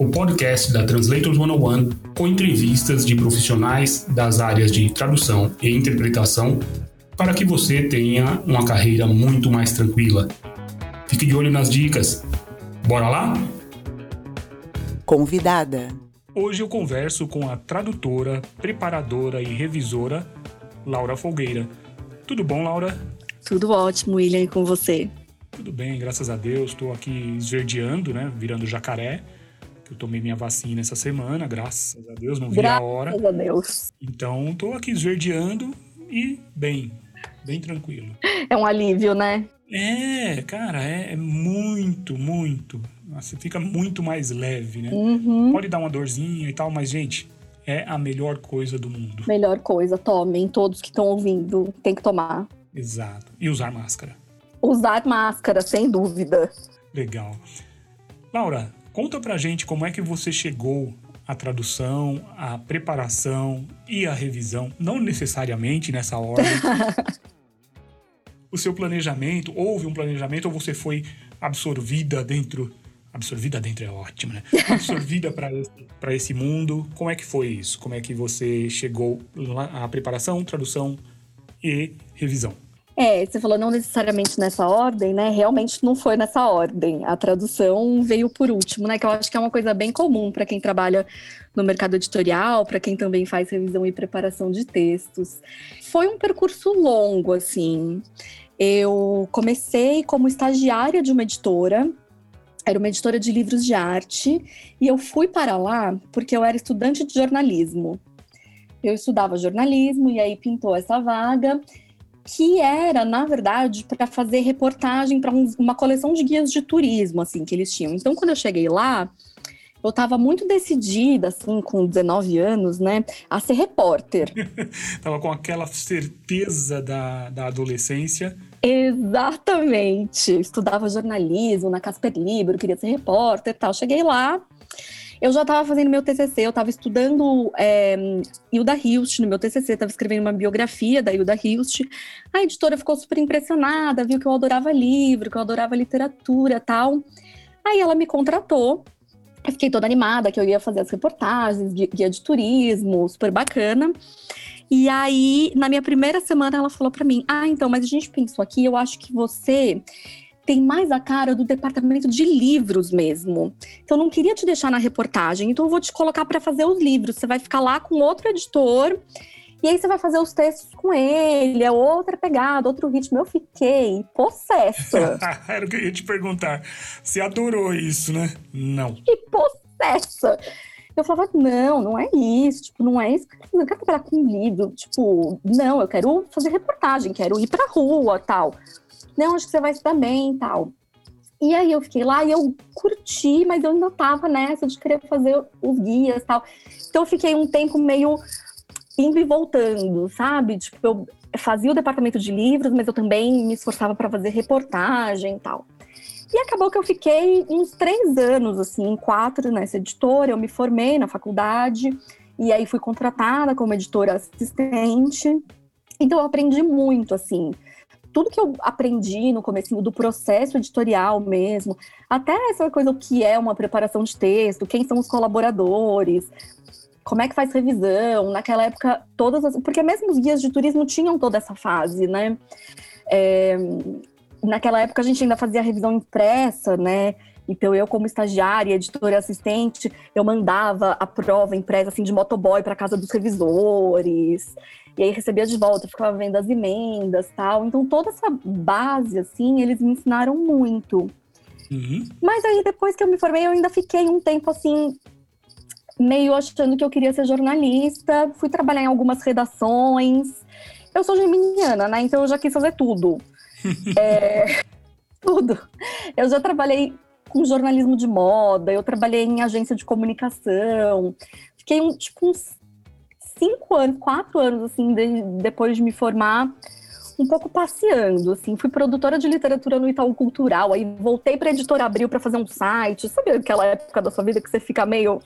o podcast da Translators 101 com entrevistas de profissionais das áreas de tradução e interpretação para que você tenha uma carreira muito mais tranquila. Fique de olho nas dicas. Bora lá? Convidada. Hoje eu converso com a tradutora, preparadora e revisora Laura Folgueira. Tudo bom, Laura? Tudo ótimo, William, e com você? Tudo bem, graças a Deus. Estou aqui esverdeando, né? Virando jacaré. Eu tomei minha vacina essa semana, graças a Deus, não vi graças a hora. Graças a Deus. Então, estou aqui esverdeando e bem, bem tranquilo. É um alívio, né? É, cara, é, é muito, muito. Você fica muito mais leve, né? Uhum. Pode dar uma dorzinha e tal, mas, gente, é a melhor coisa do mundo. Melhor coisa, tomem. Todos que estão ouvindo, tem que tomar. Exato. E usar máscara. Usar máscara, sem dúvida. Legal. Laura, conta pra gente como é que você chegou à tradução, à preparação e à revisão, não necessariamente nessa ordem. o seu planejamento, houve um planejamento ou você foi absorvida dentro absorvida dentro é ótimo, né? Absorvida para esse, esse mundo. Como é que foi isso? Como é que você chegou à preparação, tradução e revisão? É, você falou não necessariamente nessa ordem, né? Realmente não foi nessa ordem. A tradução veio por último, né? Que eu acho que é uma coisa bem comum para quem trabalha no mercado editorial, para quem também faz revisão e preparação de textos. Foi um percurso longo, assim. Eu comecei como estagiária de uma editora, era uma editora de livros de arte, e eu fui para lá porque eu era estudante de jornalismo. Eu estudava jornalismo e aí pintou essa vaga que era, na verdade, para fazer reportagem para um, uma coleção de guias de turismo, assim, que eles tinham. Então, quando eu cheguei lá, eu estava muito decidida, assim, com 19 anos, né, a ser repórter. tava com aquela certeza da, da adolescência. Exatamente. Estudava jornalismo na Casper Libro, queria ser repórter e tal. Cheguei lá, eu já estava fazendo meu TCC, eu estava estudando é, Hilda Hilst no meu TCC, estava escrevendo uma biografia da Hilda Hilst. A editora ficou super impressionada, viu que eu adorava livro, que eu adorava literatura tal. Aí ela me contratou. Eu fiquei toda animada que eu ia fazer as reportagens, guia de turismo, super bacana. E aí, na minha primeira semana, ela falou para mim: Ah, então, mas a gente pensou aqui, eu acho que você tem mais a cara do departamento de livros mesmo. Então não queria te deixar na reportagem, então eu vou te colocar para fazer os livros. Você vai ficar lá com outro editor e aí você vai fazer os textos com ele, é outra pegada, outro ritmo. Eu fiquei possessa. Era o que eu ia te perguntar. Você adorou isso, né? Não. Que possessa. Eu falava, não, não é isso, tipo, não é isso. Eu não quero trabalhar com livro, tipo, não, eu quero fazer reportagem, quero ir pra rua, tal não, acho que você vai se dar bem e tal. E aí eu fiquei lá e eu curti, mas eu ainda tava nessa de querer fazer os guias e tal. Então eu fiquei um tempo meio indo e voltando, sabe? Tipo, eu fazia o departamento de livros, mas eu também me esforçava para fazer reportagem e tal. E acabou que eu fiquei uns três anos, assim, quatro nessa editora. Eu me formei na faculdade e aí fui contratada como editora assistente. Então eu aprendi muito, assim tudo que eu aprendi no começo do processo editorial mesmo, até essa coisa o que é uma preparação de texto, quem são os colaboradores, como é que faz revisão, naquela época todas as, porque mesmo os guias de turismo tinham toda essa fase, né? É, naquela época a gente ainda fazia revisão impressa, né? Então eu como estagiária, editora assistente, eu mandava a prova impressa assim de motoboy para casa dos revisores. E aí recebia de volta, ficava vendo as emendas tal. Então toda essa base, assim, eles me ensinaram muito. Uhum. Mas aí depois que eu me formei, eu ainda fiquei um tempo assim, meio achando que eu queria ser jornalista. Fui trabalhar em algumas redações. Eu sou geminiana, né? Então eu já quis fazer tudo. é, tudo. Eu já trabalhei com jornalismo de moda, eu trabalhei em agência de comunicação. Fiquei um, tipo uns cinco anos, quatro anos, assim, de, depois de me formar, um pouco passeando, assim. Fui produtora de literatura no Itaú Cultural, aí voltei para a Editora Abril para fazer um site. Sabe aquela época da sua vida que você fica meio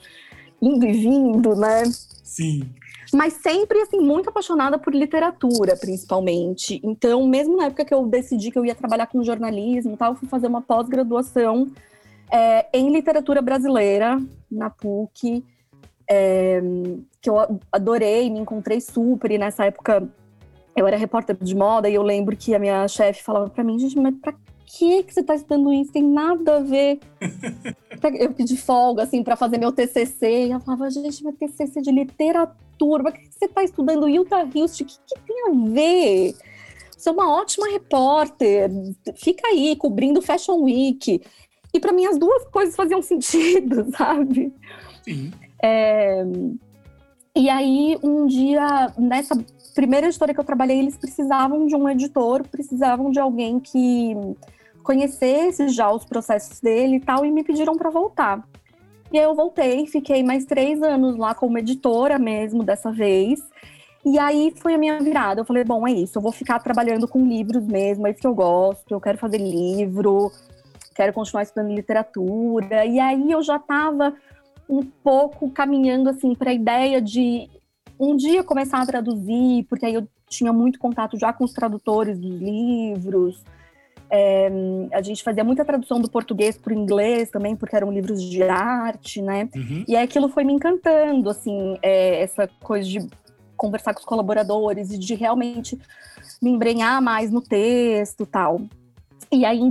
indo e vindo, né? Sim. Mas sempre, assim, muito apaixonada por literatura, principalmente. Então, mesmo na época que eu decidi que eu ia trabalhar com jornalismo e tal, fui fazer uma pós-graduação é, em literatura brasileira, na PUC, é, que eu adorei, me encontrei super, e nessa época eu era repórter de moda, e eu lembro que a minha chefe falava para mim, gente, mas pra que, que você está estudando isso? Tem nada a ver. eu pedi folga, assim, para fazer meu TCC. E eu falava, gente, meu TCC de literatura, mas que você está estudando Hilda Hilst? O que, que tem a ver? Você é uma ótima repórter, fica aí cobrindo Fashion Week. E para mim as duas coisas faziam sentido, sabe? Sim. É... E aí, um dia, nessa primeira editora que eu trabalhei, eles precisavam de um editor, precisavam de alguém que conhecesse já os processos dele e tal, e me pediram para voltar. E aí eu voltei, fiquei mais três anos lá como editora mesmo, dessa vez. E aí foi a minha virada. Eu falei, bom, é isso, eu vou ficar trabalhando com livros mesmo, é isso que eu gosto, eu quero fazer livro, quero continuar estudando literatura. E aí eu já estava um pouco caminhando assim para a ideia de um dia começar a traduzir, porque aí eu tinha muito contato já com os tradutores dos livros. É, a gente fazia muita tradução do português para o inglês também, porque eram livros de arte, né? Uhum. E aí aquilo foi me encantando, assim, é, essa coisa de conversar com os colaboradores e de realmente me embrenhar mais no texto tal. E aí em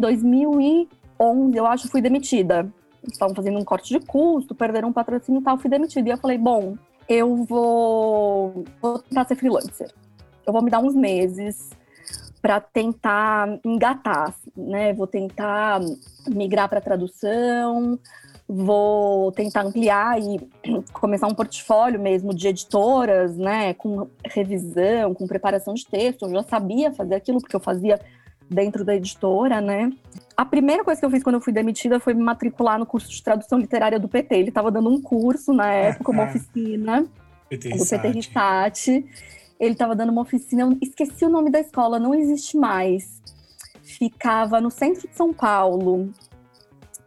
2011, eu acho, fui demitida. estavam fazendo um corte de custo, perderam um patrocínio e tal, fui demitida. E eu falei, bom, eu vou, vou tentar ser freelancer. Eu vou me dar uns meses para tentar engatar, né? Vou tentar migrar para tradução, vou tentar ampliar e começar um portfólio mesmo de editoras, né? Com revisão, com preparação de texto. Eu já sabia fazer aquilo porque eu fazia dentro da editora, né? A primeira coisa que eu fiz quando eu fui demitida foi me matricular no curso de tradução literária do PT. Ele estava dando um curso na época, uma oficina PT do PT Rissati ele estava dando uma oficina, eu esqueci o nome da escola, não existe mais. Ficava no centro de São Paulo.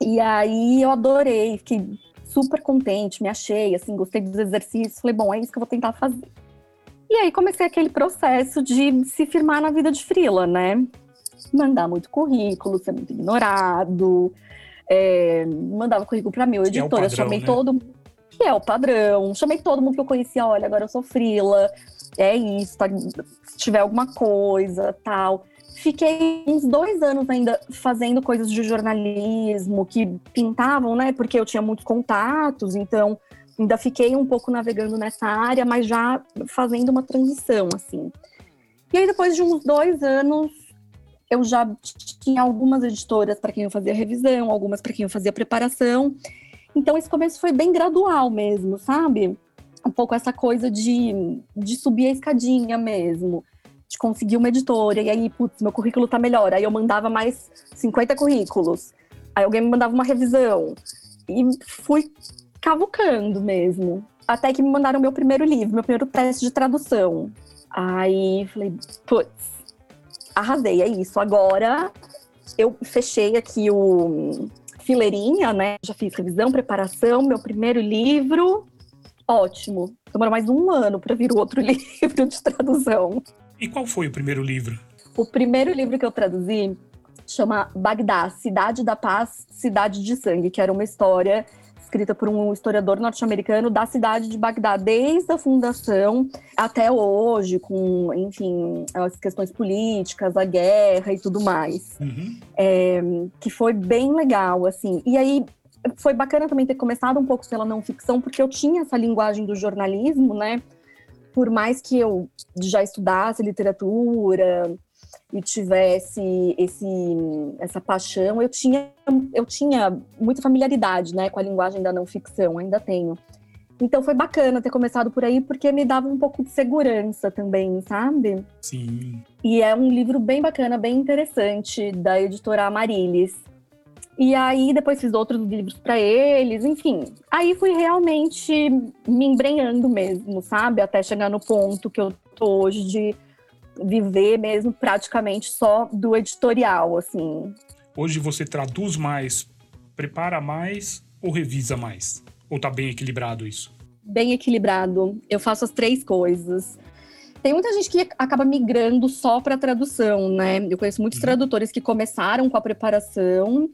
E aí eu adorei, fiquei super contente, me achei, assim, gostei dos exercícios. Falei, bom, é isso que eu vou tentar fazer. E aí comecei aquele processo de se firmar na vida de frila, né? Mandar muito currículo, ser muito ignorado. É, mandava currículo para meu editor, é padrão, eu chamei né? todo que é o padrão. Chamei todo mundo que eu conhecia, olha, agora eu sou frila é isso, tá, se tiver alguma coisa, tal. Fiquei uns dois anos ainda fazendo coisas de jornalismo que pintavam, né? Porque eu tinha muitos contatos, então ainda fiquei um pouco navegando nessa área, mas já fazendo uma transição, assim. E aí, depois de uns dois anos, eu já tinha algumas editoras para quem eu fazia revisão, algumas para quem eu fazia preparação. Então, esse começo foi bem gradual mesmo, sabe? um pouco essa coisa de, de subir a escadinha mesmo, de conseguir uma editora, e aí, putz, meu currículo tá melhor. Aí eu mandava mais 50 currículos, aí alguém me mandava uma revisão, e fui cavucando mesmo. Até que me mandaram meu primeiro livro, meu primeiro teste de tradução. Aí falei, putz, arrasei, é isso. Agora eu fechei aqui o fileirinha, né? Já fiz revisão, preparação, meu primeiro livro ótimo. Demorou mais um ano para vir o outro livro de tradução. E qual foi o primeiro livro? O primeiro livro que eu traduzi chama Bagdá, Cidade da Paz, Cidade de Sangue, que era uma história escrita por um historiador norte-americano da cidade de Bagdá, desde a fundação até hoje, com, enfim, as questões políticas, a guerra e tudo mais. Uhum. É, que foi bem legal, assim. E aí, foi bacana também ter começado um pouco pela não ficção, porque eu tinha essa linguagem do jornalismo, né? Por mais que eu já estudasse literatura e tivesse esse, essa paixão, eu tinha, eu tinha muita familiaridade, né, com a linguagem da não ficção, ainda tenho. Então foi bacana ter começado por aí, porque me dava um pouco de segurança também, sabe? Sim. E é um livro bem bacana, bem interessante, da editora Amarilis E aí depois fiz outros livros para eles, enfim. Aí fui realmente me embrenhando mesmo, sabe? Até chegar no ponto que eu tô hoje de viver mesmo praticamente só do editorial, assim. Hoje você traduz mais, prepara mais ou revisa mais? Ou tá bem equilibrado isso? Bem equilibrado. Eu faço as três coisas. Tem muita gente que acaba migrando só para tradução, né? Eu conheço muitos uhum. tradutores que começaram com a preparação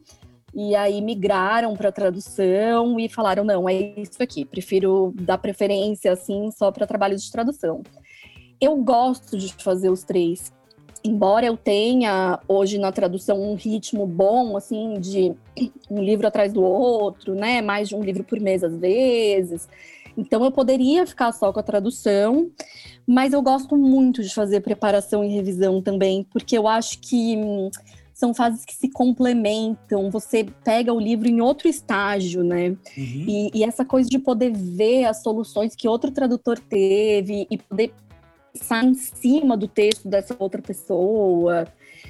e aí migraram para tradução e falaram não, é isso aqui, prefiro dar preferência assim só para trabalhos de tradução. Eu gosto de fazer os três. Embora eu tenha hoje na tradução um ritmo bom, assim, de um livro atrás do outro, né? Mais de um livro por mês às vezes. Então eu poderia ficar só com a tradução, mas eu gosto muito de fazer preparação e revisão também, porque eu acho que hum, são fases que se complementam, você pega o livro em outro estágio, né? Uhum. E, e, essa coisa de poder ver as soluções que outro tradutor teve e poder pensar em cima do texto dessa outra pessoa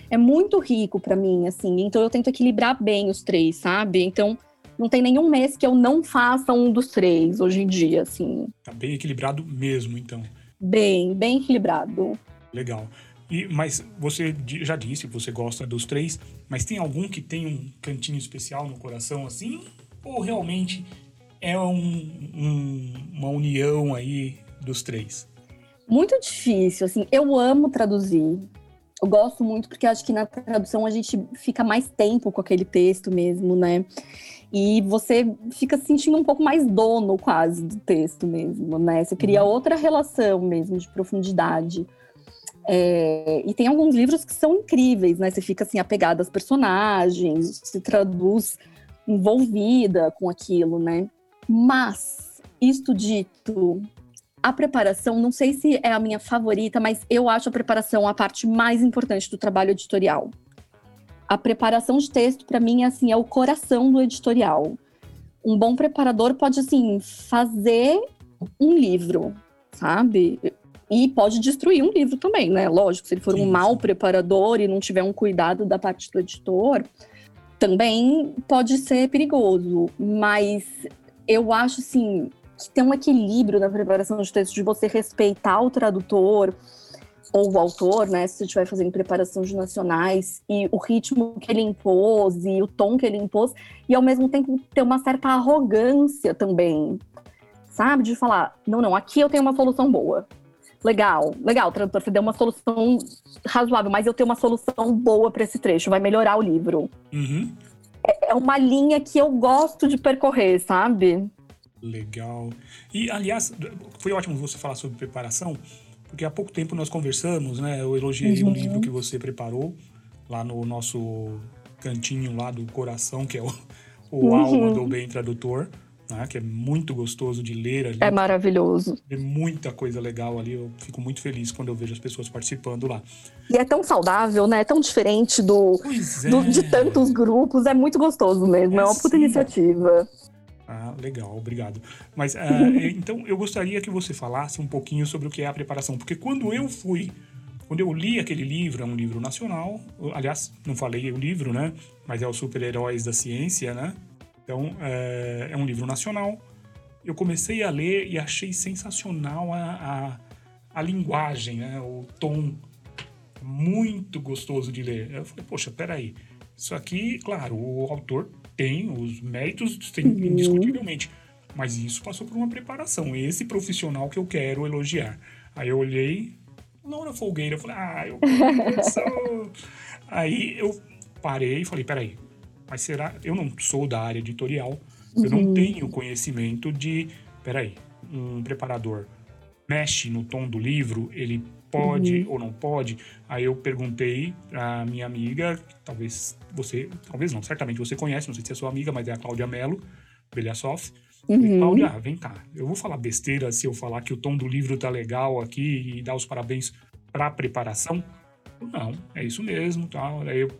é muito rico para mim, assim. Então eu tento equilibrar bem os três, sabe? Então não tem nenhum mês que eu não faça um dos três hoje em dia, assim. Tá bem equilibrado mesmo, então. Bem, bem equilibrado. Legal. E, mas você já disse que você gosta dos três, mas tem algum que tem um cantinho especial no coração, assim? Ou realmente é um, um, uma união aí dos três? Muito difícil, assim. Eu amo traduzir. Eu gosto muito porque acho que na tradução a gente fica mais tempo com aquele texto mesmo, né? E você fica se sentindo um pouco mais dono quase do texto mesmo, né? Você cria uhum. outra relação mesmo de profundidade. É, e tem alguns livros que são incríveis, né? Você fica assim apegado às personagens, se traduz envolvida com aquilo, né? Mas, isto dito, a preparação, não sei se é a minha favorita, mas eu acho a preparação a parte mais importante do trabalho editorial a preparação de texto para mim assim é o coração do editorial. Um bom preparador pode assim fazer um livro, sabe? E pode destruir um livro também, né? Lógico, se ele for Sim. um mau preparador e não tiver um cuidado da parte do editor, também pode ser perigoso. Mas eu acho assim que tem um equilíbrio na preparação de texto de você respeitar o tradutor, ou o autor, né, se estiver fazendo preparação de nacionais, e o ritmo que ele impôs, e o tom que ele impôs, e ao mesmo tempo ter uma certa arrogância também, sabe? De falar, não, não, aqui eu tenho uma solução boa. Legal, legal, tradutor, você deu uma solução razoável, mas eu tenho uma solução boa para esse trecho, vai melhorar o livro. Uhum. É, é uma linha que eu gosto de percorrer, sabe? Legal. E, aliás, foi ótimo você falar sobre preparação, porque há pouco tempo nós conversamos, né? Eu elogiei uhum. o livro que você preparou lá no nosso cantinho lá do coração, que é o, o uhum. Alma do Bem Tradutor, né? que é muito gostoso de ler ali. É maravilhoso. Tem muita coisa legal ali. Eu fico muito feliz quando eu vejo as pessoas participando lá. E é tão saudável, né? É tão diferente do, é. do de tantos grupos. É muito gostoso mesmo. É, é uma puta sim. iniciativa. Ah, legal, obrigado. Mas uh, então eu gostaria que você falasse um pouquinho sobre o que é a preparação, porque quando eu fui, quando eu li aquele livro, é um livro nacional, aliás, não falei o livro, né? Mas é o Super-Heróis da Ciência, né? Então é, é, um livro nacional. Eu comecei a ler e achei sensacional a, a, a linguagem, né? O tom muito gostoso de ler. Eu falei, poxa, peraí, isso aqui, claro, o autor tem os méritos, tem uhum. indiscutivelmente. Mas isso passou por uma preparação. Esse profissional que eu quero elogiar. Aí eu olhei, Laura Folgueira, eu falei, ah, eu sou. Aí eu parei e falei, peraí, mas será. Eu não sou da área editorial, uhum. eu não uhum. tenho conhecimento de. Peraí, um preparador mexe no tom do livro, ele pode uhum. ou não pode. Aí eu perguntei à minha amiga, talvez você, talvez não, certamente você conhece, não sei se é sua amiga, mas é a Cláudia Mello, Belhasoff. Uhum. Cláudia, vem cá, eu vou falar besteira se eu falar que o tom do livro tá legal aqui e dar os parabéns para a preparação? Não, é isso mesmo, tal. Tá? Aí eu,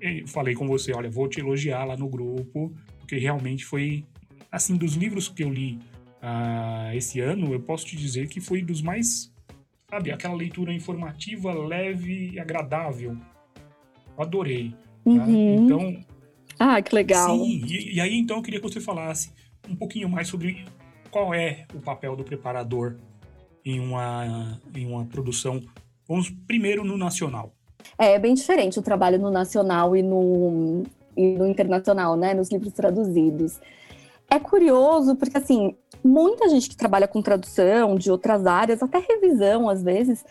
eu falei com você, olha, vou te elogiar lá no grupo, porque realmente foi, assim, dos livros que eu li uh, esse ano, eu posso te dizer que foi dos mais sabe, aquela leitura informativa, leve e agradável. Adorei. Tá? Uhum. Então, Ah, que legal. Sim, e, e aí então eu queria que você falasse um pouquinho mais sobre qual é o papel do preparador em uma, em uma produção. Vamos primeiro no nacional. É, é bem diferente o trabalho no nacional e no, e no internacional, né? Nos livros traduzidos. É curioso porque, assim, muita gente que trabalha com tradução de outras áreas, até revisão às vezes,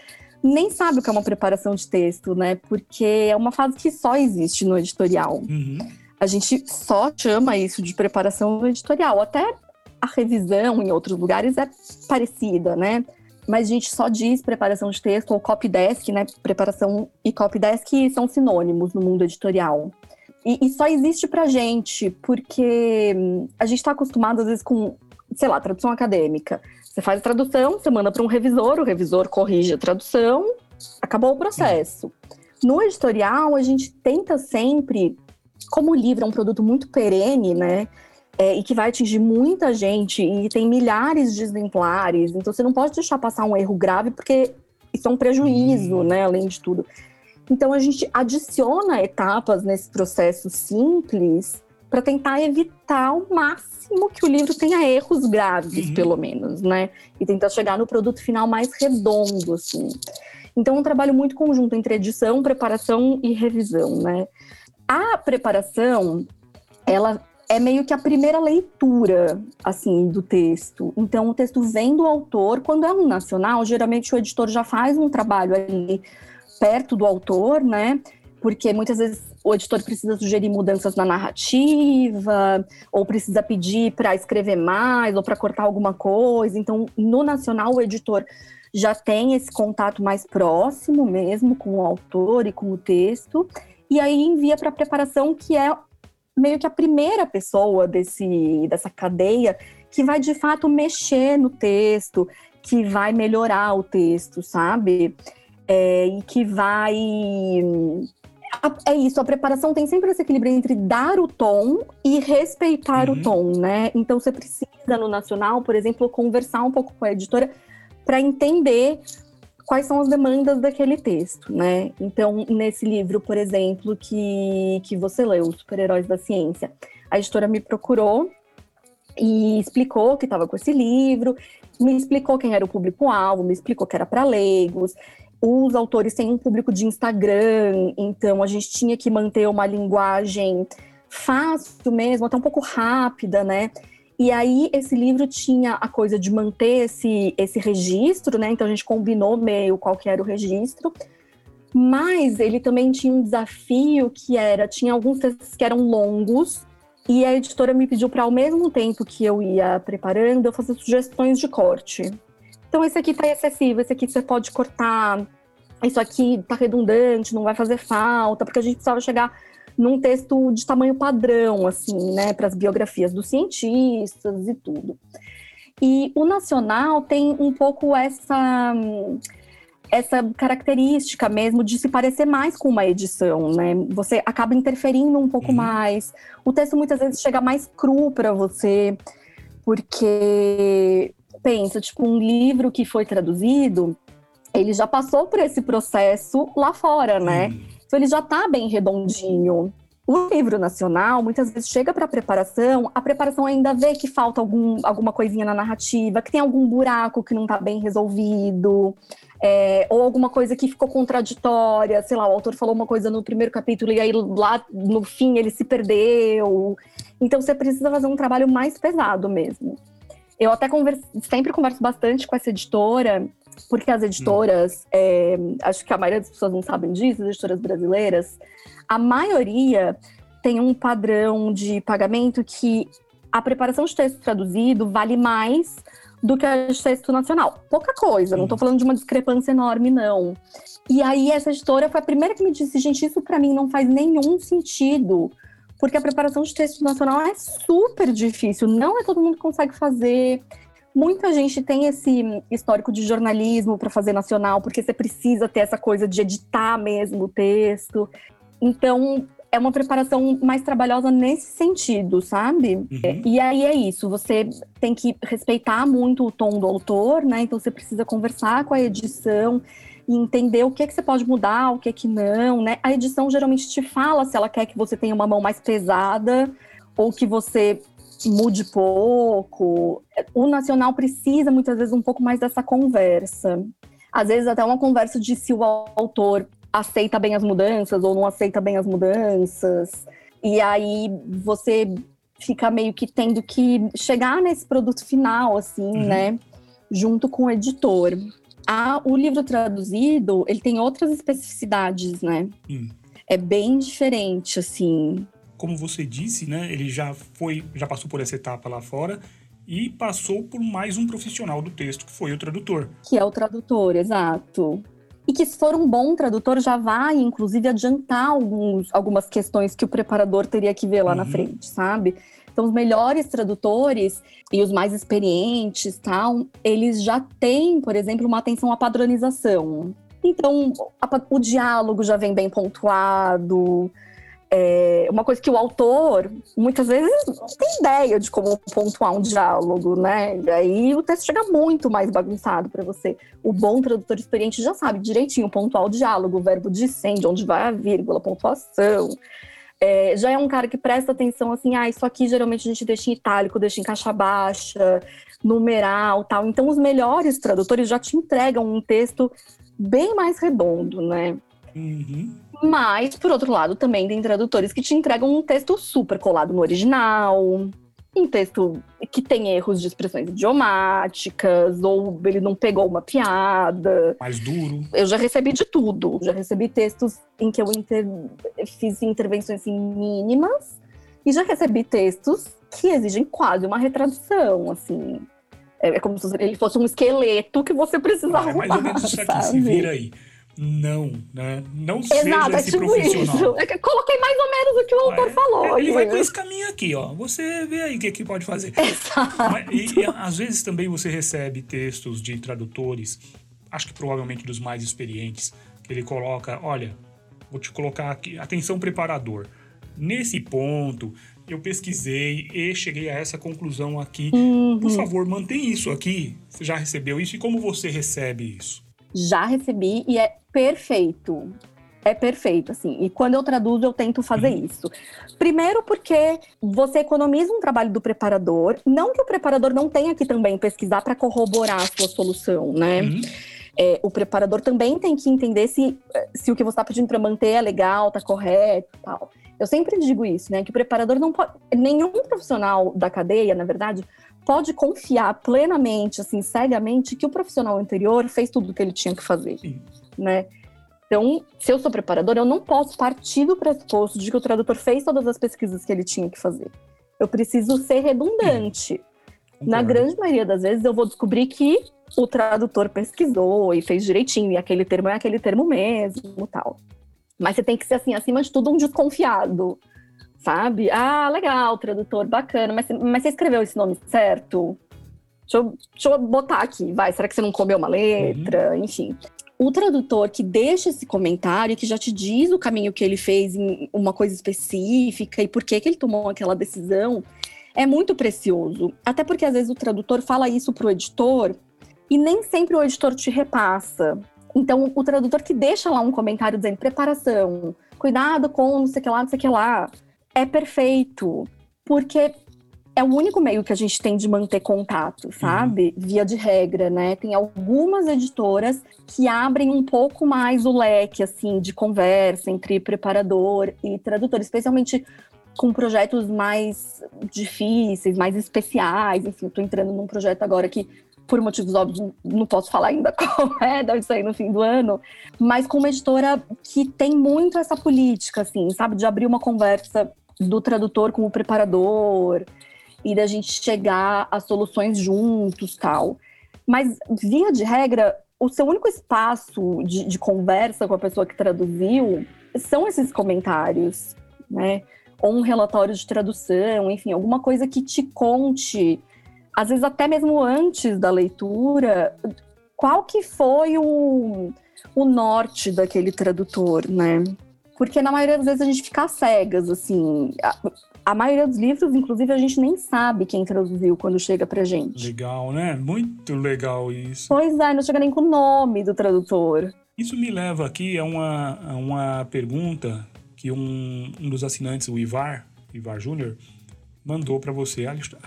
nem sabe o que é uma preparação de texto, né? Porque é uma fase que só existe no editorial. Uhum. A gente só chama isso de preparação editorial. Até a revisão em outros lugares é parecida, né? Mas a gente só diz preparação de texto ou copy desk, né? Preparação e copy desk são sinônimos no mundo editorial. E, e só existe pra gente, porque hum, a gente está acostumado, às vezes, com, sei lá, tradução acadêmica. Você faz a tradução, você manda para um revisor, o revisor corrige a tradução, acabou o processo. No editorial, a gente tenta sempre, como o livro é um produto muito perene, né? É, e que vai atingir muita gente e tem milhares de exemplares, então você não pode deixar passar um erro grave, porque isso é um prejuízo, né? Além de tudo. Então a gente adiciona etapas nesse processo simples para tentar evitar ao máximo que o livro tenha erros graves, Uhum. pelo menos, né? E tentar chegar no produto final mais redondo, assim. Então é um trabalho muito conjunto entre edição, preparação e revisão, né? A preparação, ela é meio que a primeira leitura, assim, do texto. Então, o texto vem do autor. Quando é um nacional, geralmente o editor já faz um trabalho ali perto do autor, né? Porque muitas vezes o editor precisa sugerir mudanças na narrativa, ou precisa pedir para escrever mais, ou para cortar alguma coisa. Então, no nacional, o editor já tem esse contato mais próximo mesmo com o autor e com o texto, e aí envia para a preparação, que é meio que a primeira pessoa desse, dessa cadeia que vai de fato mexer no texto, que vai melhorar o texto, sabe? É, e que vai. É isso, a preparação tem sempre esse equilíbrio entre dar o tom e respeitar Uhum. o tom, né? Então você precisa, no Nacional, por exemplo, conversar um pouco com a editora para entender quais são as demandas daquele texto, né? Então, nesse livro, por exemplo, que, que você leu, Super-Heróis da Ciência, a editora me procurou e explicou que estava com esse livro, me explicou quem era o público-alvo, me explicou que era para leigos. Os autores têm um público de Instagram, então a gente tinha que manter uma linguagem fácil mesmo, até um pouco rápida, né? E aí esse livro tinha a coisa de manter esse, esse registro, né? Então a gente combinou meio qual que era o registro. Mas ele também tinha um desafio que era, tinha alguns textos que eram longos, e a editora me pediu para ao mesmo tempo que eu ia preparando, eu fazer sugestões de corte. Então esse aqui tá excessivo, esse aqui você pode cortar, isso aqui tá redundante, não vai fazer falta, porque a gente precisava chegar num texto de tamanho padrão, assim, né, para as biografias dos cientistas e tudo. E o nacional tem um pouco essa essa característica mesmo de se parecer mais com uma edição, né? Você acaba interferindo um pouco Uhum. mais. O texto muitas vezes chega mais cru para você, porque pensa, tipo, um livro que foi traduzido, ele já passou por esse processo lá fora, né? Hum. Então ele já está bem redondinho. O livro nacional, muitas vezes chega para a preparação, a preparação ainda vê que falta algum, alguma coisinha na narrativa, que tem algum buraco que não está bem resolvido, é, ou alguma coisa que ficou contraditória, sei lá, o autor falou uma coisa no primeiro capítulo e aí lá no fim ele se perdeu. Então você precisa fazer um trabalho mais pesado mesmo. Eu até converso, sempre converso bastante com essa editora, porque as editoras, é, acho que a maioria das pessoas não sabem disso, as editoras brasileiras, a maioria tem um padrão de pagamento que a preparação de texto traduzido vale mais do que a de texto nacional. Pouca coisa, não estou falando de uma discrepância enorme, não. E aí essa editora foi a primeira que me disse, gente, isso para mim não faz nenhum sentido, porque a preparação de texto nacional é super difícil, não é todo mundo que consegue fazer. Muita gente tem esse histórico de jornalismo para fazer nacional, porque você precisa ter essa coisa de editar mesmo o texto. Então, é uma preparação mais trabalhosa nesse sentido, sabe? Uhum. E aí é isso, você tem que respeitar muito o tom do autor, né? Então você precisa conversar com a edição, e entender o que, que você pode mudar, o que, que não, né? A edição geralmente te fala se ela quer que você tenha uma mão mais pesada ou que você mude pouco. O nacional precisa muitas vezes um pouco mais dessa conversa. Às vezes até uma conversa de se o autor aceita bem as mudanças ou não aceita bem as mudanças. E aí você fica meio que tendo que chegar nesse produto final, assim, uhum. né? Junto com o editor. A, o livro traduzido, ele tem outras especificidades, né? Hum. É bem diferente, assim. Como você disse, né? Ele já foi, já passou por essa etapa lá fora e passou por mais um profissional do texto, que foi o tradutor. Que é o tradutor, exato. E que se for um bom tradutor, já vai, inclusive, adiantar alguns, algumas questões que o preparador teria que ver lá uhum. na frente, sabe? Então, os melhores tradutores e os mais experientes, tal, eles já têm, por exemplo, uma atenção à padronização. Então, a, o diálogo já vem bem pontuado, é uma coisa que o autor muitas vezes não tem ideia de como pontuar um diálogo, né? E aí o texto chega muito mais bagunçado para você. O bom tradutor experiente já sabe direitinho pontuar o diálogo, o verbo de de onde vai a vírgula, pontuação. É, já é um cara que presta atenção assim, ah, isso aqui geralmente a gente deixa em itálico, deixa em caixa baixa, numeral, tal. Então os melhores tradutores já te entregam um texto bem mais redondo, né? Uhum. Mas, por outro lado, também tem tradutores que te entregam um texto super colado no original, um texto que tem erros de expressões idiomáticas, ou ele não pegou uma piada. Mais duro. Eu já recebi de tudo. Já recebi textos em que eu inter... fiz intervenções assim, mínimas, e já recebi textos que exigem quase uma retradução, assim. É, é como se ele fosse um esqueleto que você precisa ah, arrumar. É mais ou menos isso aqui, sabe? se vira aí não, né? Não Exato, seja é esse tipo profissional. Isso. É coloquei mais ou menos o que o autor é, falou. Ele vai por esse caminho aqui, ó. Você vê aí o que, que pode fazer. Exato. Mas, e, e às vezes também você recebe textos de tradutores, acho que provavelmente dos mais experientes, que ele coloca, olha, vou te colocar aqui, atenção preparador. Nesse ponto, eu pesquisei e cheguei a essa conclusão aqui. Uhum. Por favor, mantém isso aqui. Você já recebeu isso? E como você recebe isso? Já recebi e é perfeito. É perfeito, assim. E quando eu traduzo, eu tento fazer uhum. isso. Primeiro, porque você economiza um trabalho do preparador. Não que o preparador não tenha que também pesquisar para corroborar a sua solução, né? Uhum. É, o preparador também tem que entender se, se o que você está pedindo para manter é legal, tá correto tal. Eu sempre digo isso, né? Que o preparador não pode. Nenhum profissional da cadeia, na verdade, pode confiar plenamente, assim, cegamente, que o profissional anterior fez tudo o que ele tinha que fazer, Sim. né? Então, se eu sou preparador, eu não posso partir do pressuposto de que o tradutor fez todas as pesquisas que ele tinha que fazer. Eu preciso ser redundante. Na grande maioria das vezes, eu vou descobrir que o tradutor pesquisou e fez direitinho, e aquele termo é aquele termo mesmo, tal. Mas você tem que ser, assim, acima de tudo, um desconfiado sabe? Ah, legal, tradutor, bacana, mas, mas você escreveu esse nome certo? Deixa eu, deixa eu botar aqui, vai, será que você não comeu uma letra? Uhum. Enfim. O tradutor que deixa esse comentário, que já te diz o caminho que ele fez em uma coisa específica e por que, que ele tomou aquela decisão, é muito precioso. Até porque às vezes o tradutor fala isso pro editor e nem sempre o editor te repassa. Então, o tradutor que deixa lá um comentário dizendo preparação, cuidado com não sei o que lá, não sei o que lá, é perfeito, porque é o único meio que a gente tem de manter contato, sabe? Uhum. Via de regra, né? Tem algumas editoras que abrem um pouco mais o leque, assim, de conversa entre preparador e tradutor, especialmente com projetos mais difíceis, mais especiais. Enfim, estou entrando num projeto agora que, por motivos óbvios, não posso falar ainda qual é, deve sair no fim do ano, mas com uma editora que tem muito essa política, assim, sabe? De abrir uma conversa do tradutor com o preparador e da gente chegar a soluções juntos tal. Mas, via de regra, o seu único espaço de, de conversa com a pessoa que traduziu são esses comentários, né? Ou um relatório de tradução, enfim, alguma coisa que te conte, às vezes até mesmo antes da leitura, qual que foi o, o norte daquele tradutor, né? Porque na maioria das vezes a gente fica cegas, assim. A, a, maioria dos livros, inclusive, a gente nem sabe quem traduziu quando chega pra gente. Legal, né? Muito legal isso. Pois é, não chega nem com o nome do tradutor. Isso me leva aqui a uma, a uma pergunta que um, um dos assinantes, o Ivar, Ivar Júnior, mandou para você. Acho,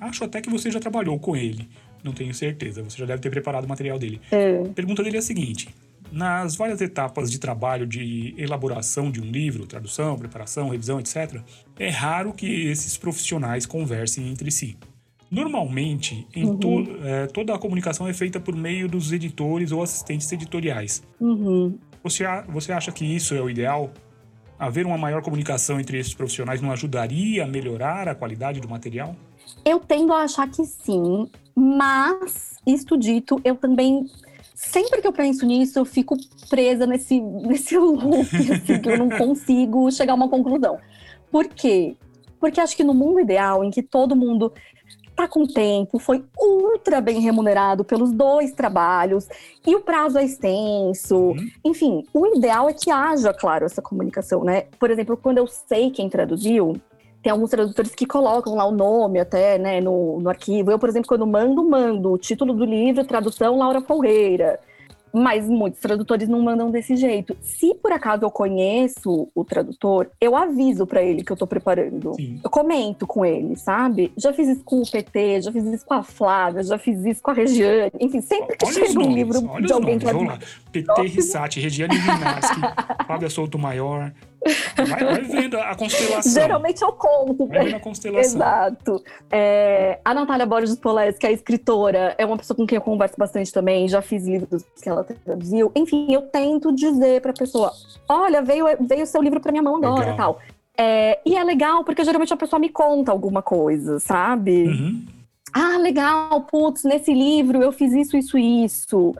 acho até que você já trabalhou com ele, não tenho certeza. Você já deve ter preparado o material dele. É. A pergunta dele é a seguinte: nas várias etapas de trabalho de elaboração de um livro, tradução, preparação, revisão, etc., é raro que esses profissionais conversem entre si. Normalmente, em to, é, toda a comunicação é feita por meio dos editores ou assistentes editoriais. Uhum. Você, a- você acha que isso é o ideal? Haver uma maior comunicação entre esses profissionais não ajudaria a melhorar a qualidade do material? Eu tendo a achar que sim, mas, isto dito, eu também. Sempre que eu penso nisso, eu fico presa nesse, nesse loop, assim, que eu não consigo chegar a uma conclusão. Por quê? Porque acho que no mundo ideal, em que todo mundo tá com tempo, foi ultra bem remunerado pelos dois trabalhos, e o prazo é extenso, Uhum. enfim, o ideal é que haja, claro, essa comunicação, né? Por exemplo, quando eu sei quem traduziu, tem alguns tradutores que colocam lá o nome até, né, no, no arquivo. Eu, por exemplo, quando mando, mando o título do livro, tradução Laura Folgueira. Mas muitos tradutores não mandam desse jeito. Se por acaso eu conheço o tradutor, eu aviso pra ele que eu tô preparando. Sim. Eu comento com ele, sabe? Já fiz isso com o PT, já fiz isso com a Flávia, já fiz isso com a Regiane. Enfim, sempre que Olha chega um livro de alguém nomes. que Vamos lá. PT Rissati, Regiane Vinaschi, Fábia Souto Maior. Vai, vai vendo a constelação. Geralmente eu conto Vai vendo a constelação. Exato. É, a Natália Borges Poles, que é escritora, é uma pessoa com quem eu converso bastante também, já fiz livros que ela traduziu. Enfim, eu tento dizer pra pessoa: olha, veio veio seu livro pra minha mão agora Legal. e tal. É, e é legal porque geralmente a pessoa me conta alguma coisa, sabe? Uhum. Ah, legal, putz, nesse livro eu fiz isso, isso, isso.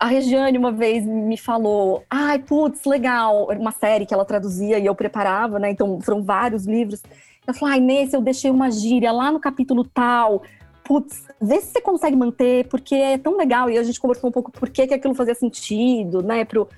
A Regiane uma vez me falou, ai, putz, legal, era uma série que ela traduzia e eu preparava, né? Então foram vários livros. Ela falou, ai, nesse eu deixei uma gíria lá no capítulo tal. Putz, vê se você consegue manter, porque é tão legal. E a gente conversou um pouco por que, que aquilo fazia sentido, né, pro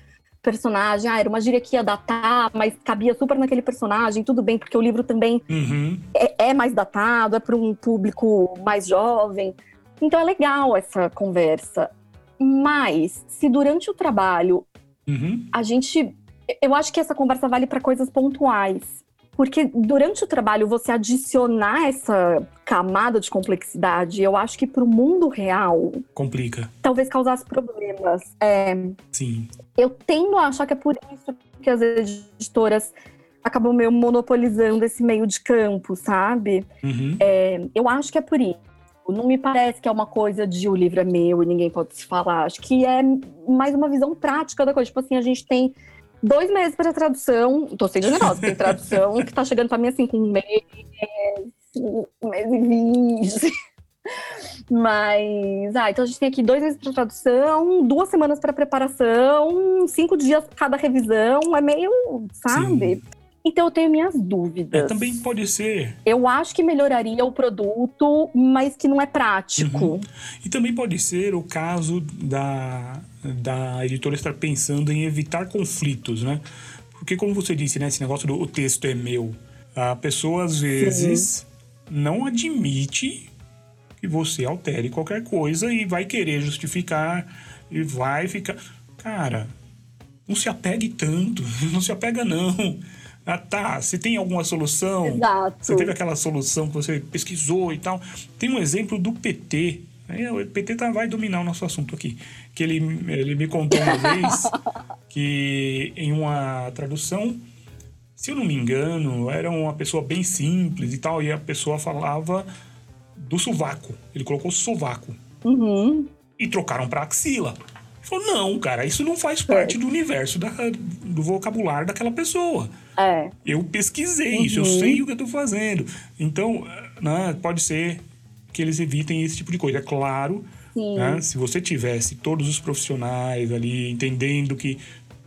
personagem. Ah, era uma gíria que ia datar, mas cabia super naquele personagem, tudo bem, porque o livro também Uhum. é, é mais datado, é para um público mais jovem. Então é legal essa conversa. Mas, se durante o trabalho Uhum. a gente. Eu acho que essa conversa vale para coisas pontuais. Porque durante o trabalho, você adicionar essa camada de complexidade, eu acho que para o mundo real, Complica. talvez causasse problemas. É, Sim. eu tendo a achar que é por isso que as editoras acabam meio monopolizando esse meio de campo, sabe? Uhum. Eu acho que é por isso. Não me parece que é uma coisa de o livro é meu e ninguém pode se falar. Acho que é mais uma visão prática da coisa. Tipo assim, a gente tem dois meses para tradução. Tô sendo generosa, tem tradução que tá chegando para mim assim com um mês, um mês e vinte. Mas, ah, então a gente tem aqui dois meses para tradução, duas semanas para preparação, cinco dias cada revisão. É meio, sabe? Sim. Então eu tenho minhas É, dúvidas. também pode ser. Eu acho que melhoraria o produto, mas que não é prático. Uhum. E também pode ser o caso da, da editora estar pensando em evitar conflitos, né? Porque, como você disse, né? Esse negócio do o texto é meu. A pessoa, às vezes, não admite que você altere qualquer coisa e vai querer justificar e vai ficar. Cara, não se apegue tanto. Não se apega, não. Ah, tá. Se tem alguma solução. Exato. Você teve aquela solução que você pesquisou e tal. Tem um exemplo do PT. O PT tá, vai dominar o nosso assunto aqui. Que ele, ele me contou uma vez que em uma tradução, se eu não me engano, era uma pessoa bem simples e tal, e a pessoa falava do sovaco. Ele colocou sovaco. Uhum. E trocaram pra axila. Falou: não, cara, isso não faz parte do universo da- do vocabulário daquela pessoa. É. Eu pesquisei isso, eu Uhum. sei o que eu tô fazendo. Então, né, pode ser que eles evitem esse tipo de coisa. É claro, né, se você tivesse todos os profissionais ali entendendo que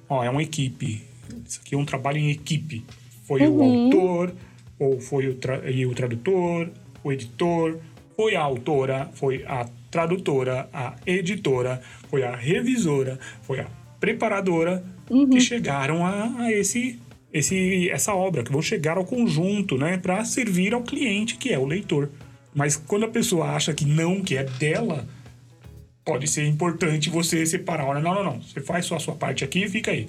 ó, é uma equipe, isso aqui é um trabalho em equipe. Foi o Uhum. autor, ou foi o, tra- e o tradutor, o editor, foi a autora, foi a tradutora, a editora, foi a revisora, foi a preparadora Uhum. que chegaram a, a esse, esse, essa obra, que vão chegar ao conjunto, né, para servir ao cliente, que é o leitor. Mas quando a pessoa acha que não, que é dela, pode ser importante você separar. Olha, não, não, não. Você faz só a sua parte aqui e fica aí.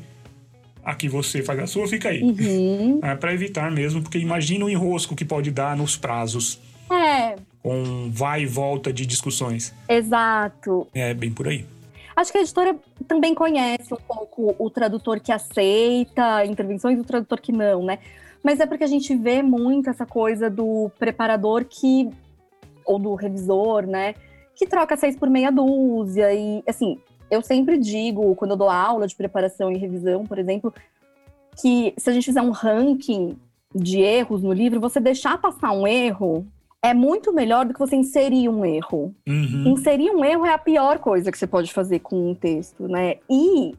Aqui você faz a sua, fica aí. Uhum. É para evitar mesmo, porque imagina o enrosco que pode dar nos prazos. É, Com vai e volta de discussões. exato. É bem por aí. Acho que a editora também conhece um pouco o tradutor que aceita intervenções e o tradutor que não, né? Mas é porque a gente vê muito essa coisa do preparador que. ou do revisor, né? Que troca seis por meia dúzia. E, assim, eu sempre digo, quando eu dou aula de preparação e revisão, por exemplo, que se a gente fizer um ranking de erros no livro, você deixar passar um erro é muito melhor do que você inserir um erro. Uhum. Inserir um erro é a pior coisa que você pode fazer com um texto, né? E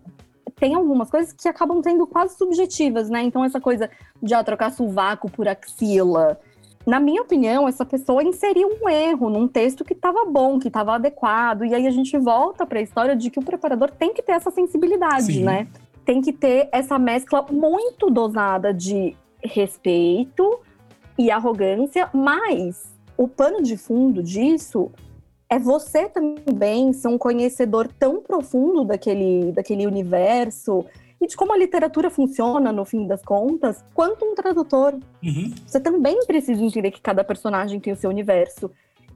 tem algumas coisas que acabam sendo quase subjetivas, né? Então, essa coisa de ah, trocar sovaco por axila. Na minha opinião, essa pessoa inseriu um erro num texto que estava bom, que estava adequado. E aí a gente volta para a história de que o preparador tem que ter essa sensibilidade, Sim. né? Tem que ter essa mescla muito dosada de respeito e arrogância, mas o pano de fundo disso é você também ser um conhecedor tão profundo daquele, daquele universo e de como a literatura funciona, no fim das contas, quanto um tradutor. Uhum. Você também precisa entender que cada personagem tem o seu universo.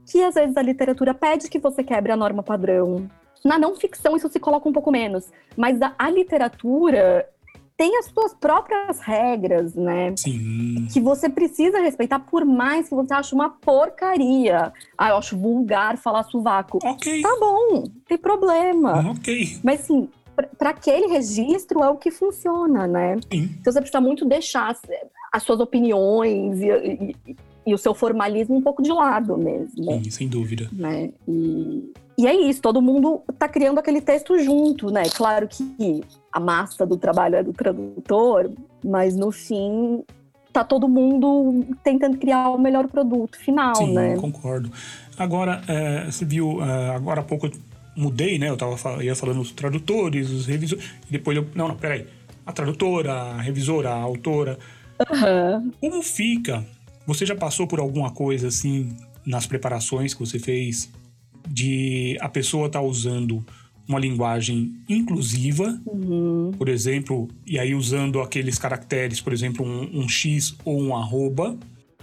Que às vezes a literatura pede que você quebre a norma padrão. Na não ficção, isso se coloca um pouco menos. Mas a, a literatura tem as suas próprias regras, né? Sim. que você precisa respeitar, por mais que você ache uma porcaria. Ah, eu acho vulgar falar sovaco. Ok. Tá bom, não tem problema. Ok. Mas assim, para aquele registro é o que funciona, né? Sim. Então você precisa muito deixar as, as suas opiniões e, e- e o seu formalismo um pouco de lado mesmo, Sim, sem dúvida. né? E, e é isso, todo mundo tá criando aquele texto junto, né? Claro que a massa do trabalho é do tradutor, mas no fim tá todo mundo tentando criar o melhor produto final, Sim, né? concordo. Agora, é, você viu, é, agora há pouco eu mudei, né? Eu tava ia falando os tradutores, os revisores. E depois eu. Não, não, peraí. A tradutora, a revisora, a autora. Aham. Como fica? Você já passou por alguma coisa assim nas preparações que você fez de a pessoa tá usando uma linguagem inclusiva, Uhum. por exemplo, e aí usando aqueles caracteres, por exemplo, um, um X ou um arroba,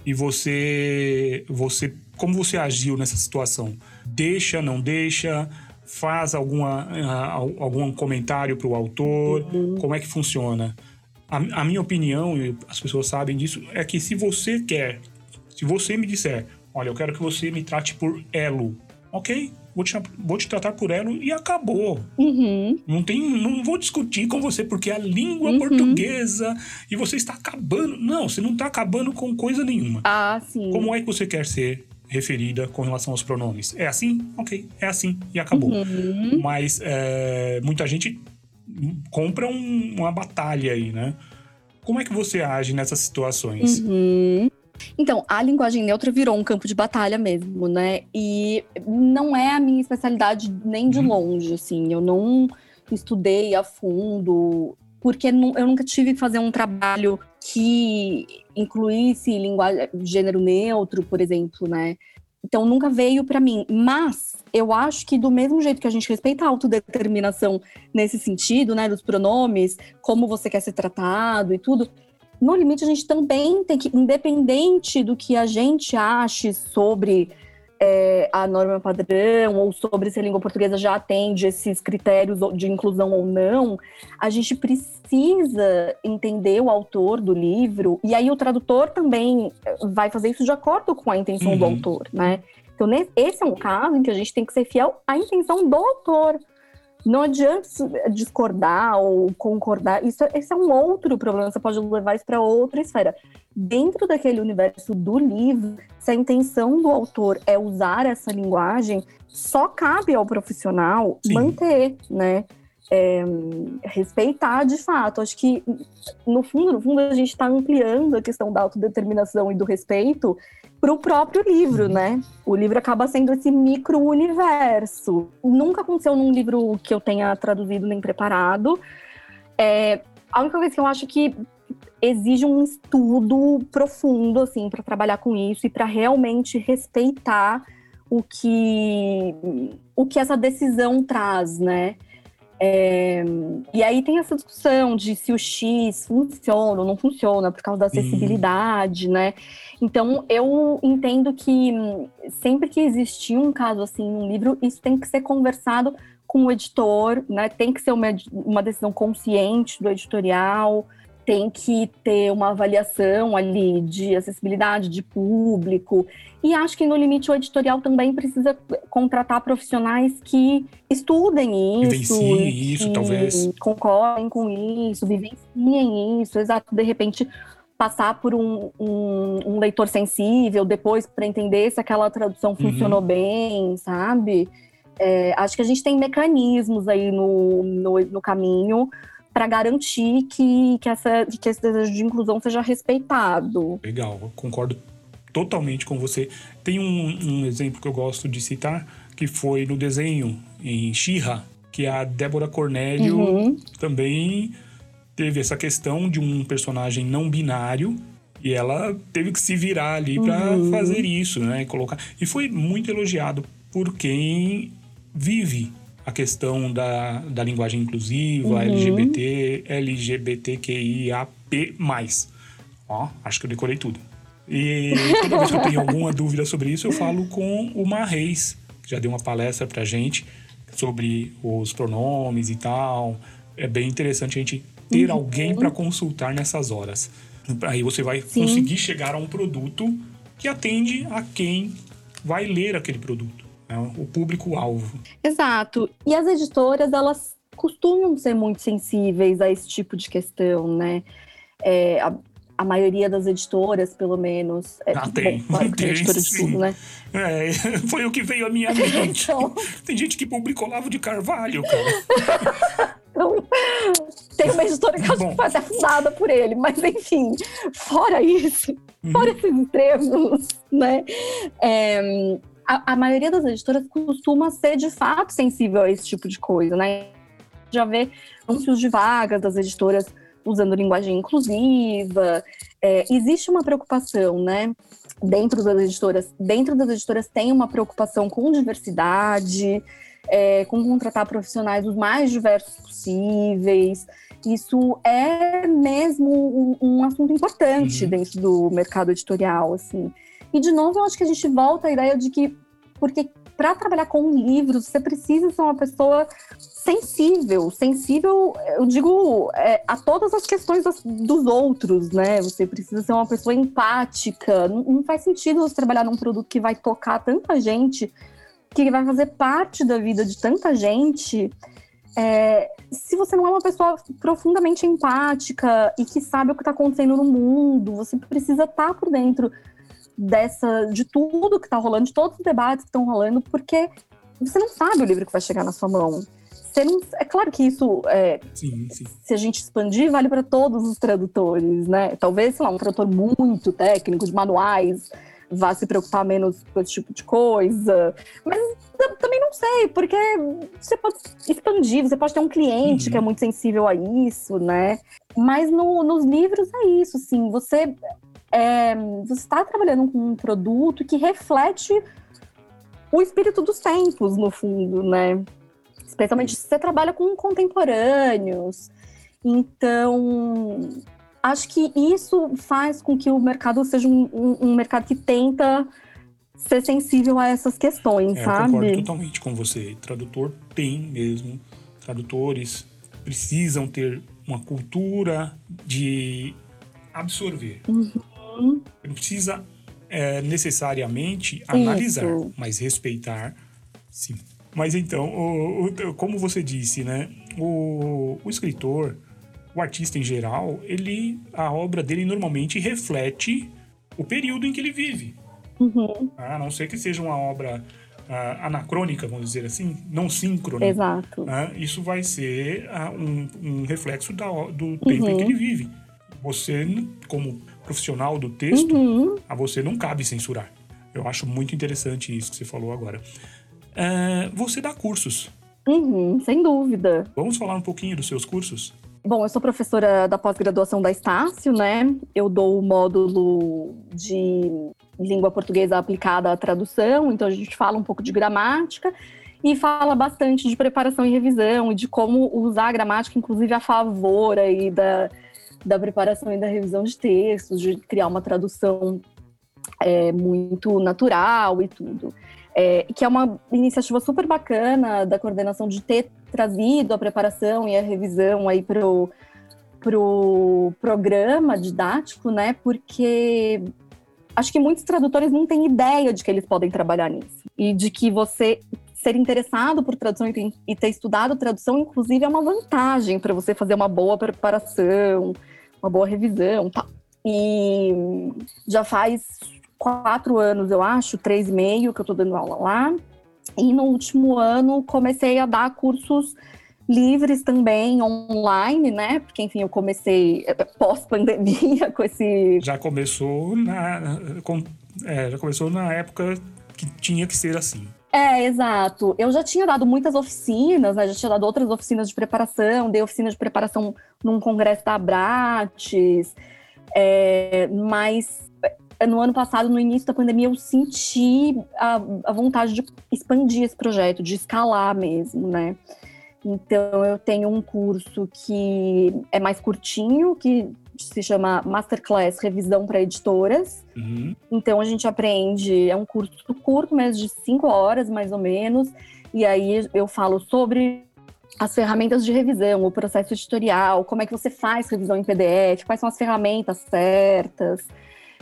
e você, você, como você agiu nessa situação? Deixa, não deixa? Faz alguma, al- algum comentário para o autor? Como é que funciona? A, a minha opinião, e as pessoas sabem disso, é que se você quer, se você me disser, olha, eu quero que você me trate por elo, ok? Vou te, vou te tratar por elo e acabou. Uhum. Não tem, não vou discutir com você porque é a língua Uhum. portuguesa e você está acabando. Não, você não está acabando com coisa nenhuma. Ah, sim. Como é que você quer ser referida com relação aos pronomes? É assim? Ok, é assim e acabou. Uhum. Mas é, muita gente compra um- uma batalha aí, né? Como é que você age nessas situações? Uhum. Então, a linguagem neutra virou um campo de batalha mesmo, né? E não é a minha especialidade nem de Uhum. longe, assim. Eu não estudei a fundo, porque eu nunca tive que fazer um trabalho que incluísse linguagem, gênero neutro, por exemplo, né? Então nunca veio para mim. Mas eu acho que do mesmo jeito que a gente respeita a autodeterminação nesse sentido, né, dos pronomes, como você quer ser tratado e tudo, no limite a gente também tem que, independente do que a gente ache sobre é, a norma padrão ou sobre se a língua portuguesa já atende esses critérios de inclusão ou não, a gente precisa entender o autor do livro e aí o tradutor também eh, vai fazer isso de acordo com a intenção do Uhum. autor, né? Então, esse é um caso em que a gente tem que ser fiel à intenção do autor. Não adianta discordar ou concordar. Isso, esse é um outro problema. Você pode levar isso para outra esfera. Dentro daquele universo do livro, se a intenção do autor é usar essa linguagem, só cabe ao profissional Sim. manter, né? É, respeitar de fato. Acho que, no fundo, no fundo, a gente está ampliando a questão da autodeterminação e do respeito para o próprio livro, né? O livro acaba sendo esse micro-universo. Nunca aconteceu num livro que eu tenha traduzido nem preparado. É, a única coisa que eu acho que exige um estudo profundo, assim, para trabalhar com isso e para realmente respeitar o que, o que essa decisão traz, né? É, e aí tem essa discussão de se o X funciona ou não funciona por causa da acessibilidade, né? Então eu entendo que sempre que existir um caso assim no livro, isso tem que ser conversado com o editor, né? Tem que ser uma, uma decisão consciente do editorial, tem que ter uma avaliação ali de acessibilidade de público. E acho que no limite o editorial também precisa contratar profissionais que estudem isso, Vivenciem isso, talvez. concordem com isso, vivenciem isso, exato. De repente passar por um, um, um leitor sensível depois para entender se aquela tradução uhum. funcionou bem, sabe? É, acho que a gente tem mecanismos aí no, no, no caminho para garantir que, que, essa, que esse desejo de inclusão seja respeitado. Legal, concordo totalmente com você. Tem um, um exemplo que eu gosto de citar, que foi no desenho em Xirra, que a Débora Cornélio uhum. também teve essa questão de um personagem não binário e ela teve que se virar ali para uhum. fazer isso, né? Colocar e foi muito elogiado por quem vive a questão da, da linguagem inclusiva, uhum. LGBT, LGBTQIAP+. Ó, acho que eu decorei tudo. E toda vez que eu tenho alguma dúvida sobre isso, eu falo com o Marreis, que já deu uma palestra pra gente sobre os pronomes e tal. É bem interessante a gente ter uhum. alguém para consultar nessas horas. Aí você vai Sim. conseguir chegar a um produto que atende a quem vai ler aquele produto né, o público-alvo. Exato. E as editoras, elas costumam ser muito sensíveis a esse tipo de questão, né? É, a, a, maioria das editoras, pelo menos. É, ah, tem. Bom, claro, tem, editora de tudo, né? É, foi o que veio à minha mente. então... Tem gente que publicou Lavo de Carvalho, cara. Então, tem uma editora que acho que foi até fundada por ele, mas enfim, fora isso, uhum. fora esses extremos, né? É, a, a, maioria das editoras costuma ser de fato sensível a esse tipo de coisa, né? Já vê anúncios de vagas das editoras usando linguagem inclusiva. É, existe uma preocupação, né? Dentro das editoras, dentro das editoras tem uma preocupação com diversidade, é, com contratar profissionais os mais diversos possíveis. Isso é mesmo um, um assunto importante uhum. dentro do mercado editorial, assim. E, de novo, eu acho que a gente volta à ideia de que, porque para trabalhar com livros, você precisa ser uma pessoa sensível, sensível, eu digo, é, a todas as questões das, dos outros, né? Você precisa ser uma pessoa empática. Não, não, faz sentido você trabalhar num produto que vai tocar tanta gente, que vai fazer parte da vida de tanta gente. É, se você não é uma pessoa profundamente empática e que sabe o que está acontecendo no mundo, você precisa estar tá por dentro dessa de tudo que está rolando, de todos os debates que estão rolando, porque você não sabe o livro que vai chegar na sua mão. Não, é claro que isso, é, sim, sim. se a gente expandir, vale para todos os tradutores, né? Talvez, sei lá, um tradutor muito técnico de manuais vá se preocupar menos com esse tipo de coisa. Mas também não sei, porque você pode expandir, você pode ter um cliente uhum. que é muito sensível a isso, né? Mas no, nos livros é isso, sim. Você é, você está trabalhando com um produto que reflete o espírito dos tempos, no fundo, né? Especialmente se você trabalha com contemporâneos. Então, acho que isso faz com que o mercado seja um, um, um mercado que tenta ser sensível a essas questões, é, sabe? Eu concordo totalmente com você. Tradutor tem mesmo. Tradutores precisam ter uma cultura de absorver. Uhum. Não precisa é, necessariamente analisar, Isso. mas respeitar, sim. Mas então, o, o, como você disse, né? O, o escritor, o artista em geral, ele, a obra dele normalmente reflete o período em que ele vive. Uhum. A não ser que seja uma obra uh, anacrônica, vamos dizer assim, não síncrona. Exato. Uh, isso vai ser uh, um, um, reflexo da, do tempo uhum. em que ele vive. Você, como profissional do texto, uhum. a você não cabe censurar. Eu acho muito interessante isso que você falou agora. Uh, você dá cursos. Uhum, sem dúvida. Vamos falar um pouquinho dos seus cursos? Bom, eu sou professora da pós-graduação da Estácio, né? Eu dou o módulo de língua portuguesa aplicada à tradução, então a gente fala um pouco de gramática e fala bastante de preparação e revisão e de como usar a gramática, inclusive a favor aí da, da preparação e da revisão de textos, de criar uma tradução é, muito natural e tudo. É, que é uma iniciativa super bacana da coordenação de ter trazido a preparação e a revisão aí para o pro programa didático, né? Porque acho que muitos tradutores não têm ideia de que eles podem trabalhar nisso e de que você ser interessado por tradução e ter estudado tradução, inclusive, é uma vantagem para você fazer uma boa preparação, uma boa revisão, tá? E já faz quatro anos, eu acho, três e meio que eu estou dando aula lá. E no último ano comecei a dar cursos livres também online, né? Porque enfim, eu comecei eh, pós-pandemia com esse. Já começou na, com, é, já começou na época que tinha que ser assim. É, exato. Eu já tinha dado muitas oficinas, né? Já tinha dado outras oficinas de preparação, dei oficina de preparação num congresso da Abrates, é, mas no ano passado, no início da pandemia, eu senti a, a, vontade de expandir esse projeto, de escalar mesmo, né? Então, eu tenho um curso que é mais curtinho, que se chama Masterclass Revisão para Editoras. Uhum. Então, a gente aprende, é um curso curto, mas de cinco horas, mais ou menos. E aí, eu falo sobre as ferramentas de revisão, o processo editorial, como é que você faz revisão em PDF, quais são as ferramentas certas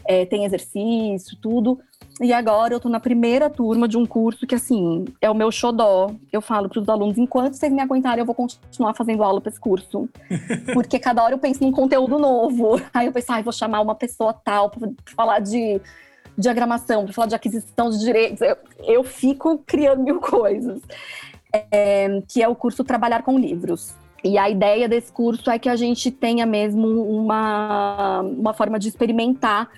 é, tem exercício, tudo. E agora eu tô na primeira turma de um curso que, assim, é o meu xodó. Eu falo para os alunos, enquanto vocês me aguentarem, eu vou continuar fazendo aula para esse curso. Porque cada hora eu penso num conteúdo novo. Aí eu penso, ah, vou chamar uma pessoa tal para falar de diagramação, para falar de aquisição de direitos. Eu, eu fico criando mil coisas. É, que é o curso Trabalhar com Livros. E a ideia desse curso é que a gente tenha mesmo uma, uma forma de experimentar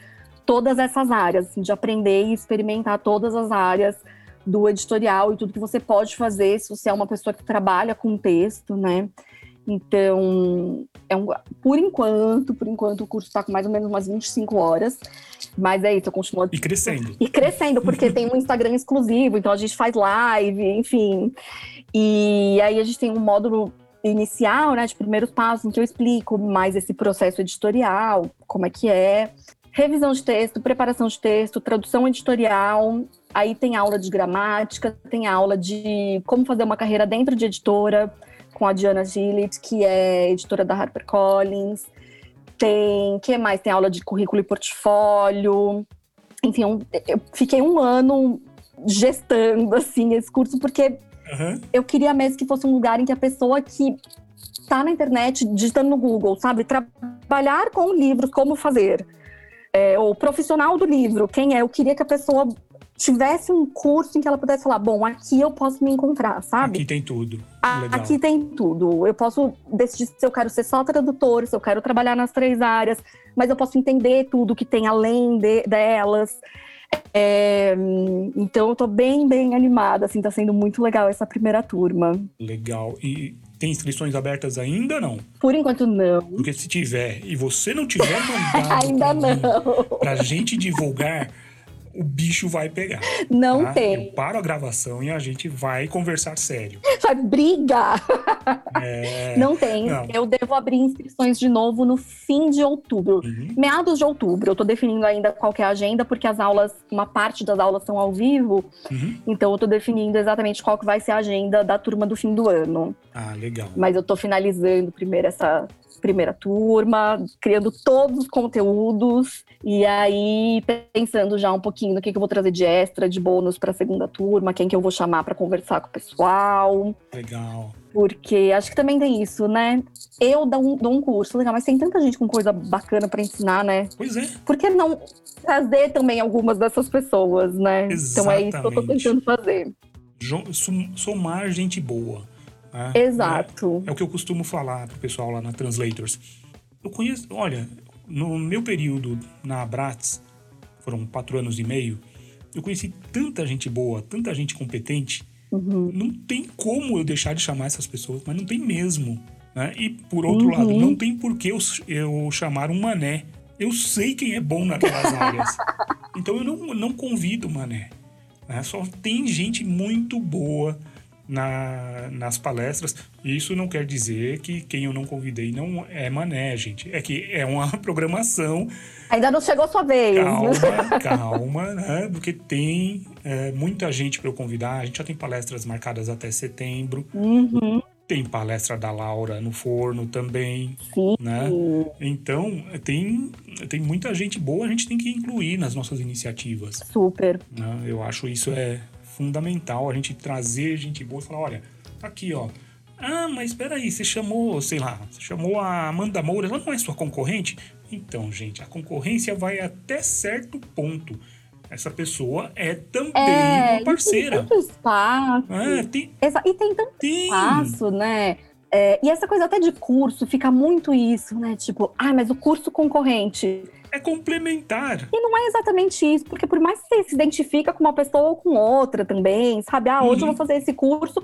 todas essas áreas, assim, de aprender e experimentar todas as áreas do editorial e tudo que você pode fazer se você é uma pessoa que trabalha com texto, né? Então, é um, por enquanto, por enquanto o curso está com mais ou menos umas 25 horas, mas é isso, eu continuo... E crescendo. E crescendo, porque tem um Instagram exclusivo, então a gente faz live, enfim. E aí a gente tem um módulo inicial, né, de primeiros passos, em que eu explico mais esse processo editorial, como é que é revisão de texto, preparação de texto, tradução editorial. Aí tem aula de gramática, tem aula de como fazer uma carreira dentro de editora, com a Diana Gillett, que é editora da HarperCollins. Tem, que mais? Tem aula de currículo e portfólio. Enfim, um, eu fiquei um ano gestando, assim, esse curso, porque uhum. eu queria mesmo que fosse um lugar em que a pessoa que está na internet, digitando no Google, sabe? Trabalhar com livros, como fazer é, o profissional do livro, quem é? Eu queria que a pessoa tivesse um curso em que ela pudesse falar, bom, aqui eu posso me encontrar, sabe? Aqui tem tudo. Legal. Aqui tem tudo. Eu posso decidir se eu quero ser só tradutor, se eu quero trabalhar nas três áreas, mas eu posso entender tudo que tem além de, delas. É, então eu tô bem, bem animada, assim, tá sendo muito legal essa primeira turma. Legal. E tem inscrições abertas ainda não? Por enquanto não. Porque se tiver e você não tiver mandado ainda não. pra gente divulgar, o bicho vai pegar. Não tá? tem. Eu paro a gravação e a gente vai conversar sério. Vai brigar. É... Não tem. Não. Eu devo abrir inscrições de novo no fim de outubro. Uhum. Meados de outubro. Eu tô definindo ainda qual é a agenda, porque as aulas, uma parte das aulas são ao vivo. Uhum. Então eu tô definindo exatamente qual que vai ser a agenda da turma do fim do ano. Ah, legal. Mas eu tô finalizando primeiro essa primeira turma, criando todos os conteúdos e aí pensando já um pouquinho no que, que eu vou trazer de extra, de bônus para a segunda turma, quem que eu vou chamar para conversar com o pessoal. Legal. Porque acho que também tem isso, né? Eu dou um, dou um curso, legal, mas tem tanta gente com coisa bacana para ensinar, né? Pois é. Por que não trazer também algumas dessas pessoas, né? Exatamente. Então é isso que eu tô tentando fazer. Somar gente boa. Né? Exato. É, é, o que eu costumo falar pro pessoal lá na Translators. Eu conheço, olha, no meu período na Abrats, foram quatro anos e meio, eu conheci tanta gente boa, tanta gente competente. Uhum. Não tem como eu deixar de chamar essas pessoas, mas não tem mesmo. Né? E, por outro uhum. lado, não tem por que eu, eu chamar um mané. Eu sei quem é bom naquelas áreas. Então eu não, não convido mané. Né? Só tem gente muito boa na, nas palestras. Isso não quer dizer que quem eu não convidei não é mané, gente. É que é uma programação. Ainda não chegou a sua vez. Calma, calma, né? Porque tem é, muita gente para eu convidar. A gente já tem palestras marcadas até setembro. Uhum. Tem palestra da Laura no forno também, Sim. né? Então, tem, tem muita gente boa, a gente tem que incluir nas nossas iniciativas. Super. Né? Eu acho isso é fundamental, a gente trazer gente boa e falar, olha, tá aqui, ó. Ah, mas espera aí, você chamou, sei lá, você chamou a Amanda Moura, ela não é sua concorrente? Então, gente, a concorrência vai até certo ponto essa pessoa é também é, uma parceira. Tem tanto espaço. É, tem... E tem tanto tem. espaço, né? É, e essa coisa até de curso, fica muito isso, né? Tipo, ah, mas o curso concorrente. É complementar. E não é exatamente isso, porque por mais que você se identifica com uma pessoa ou com outra também, sabe? Ah, hoje uhum. eu vou uhum. fazer esse curso,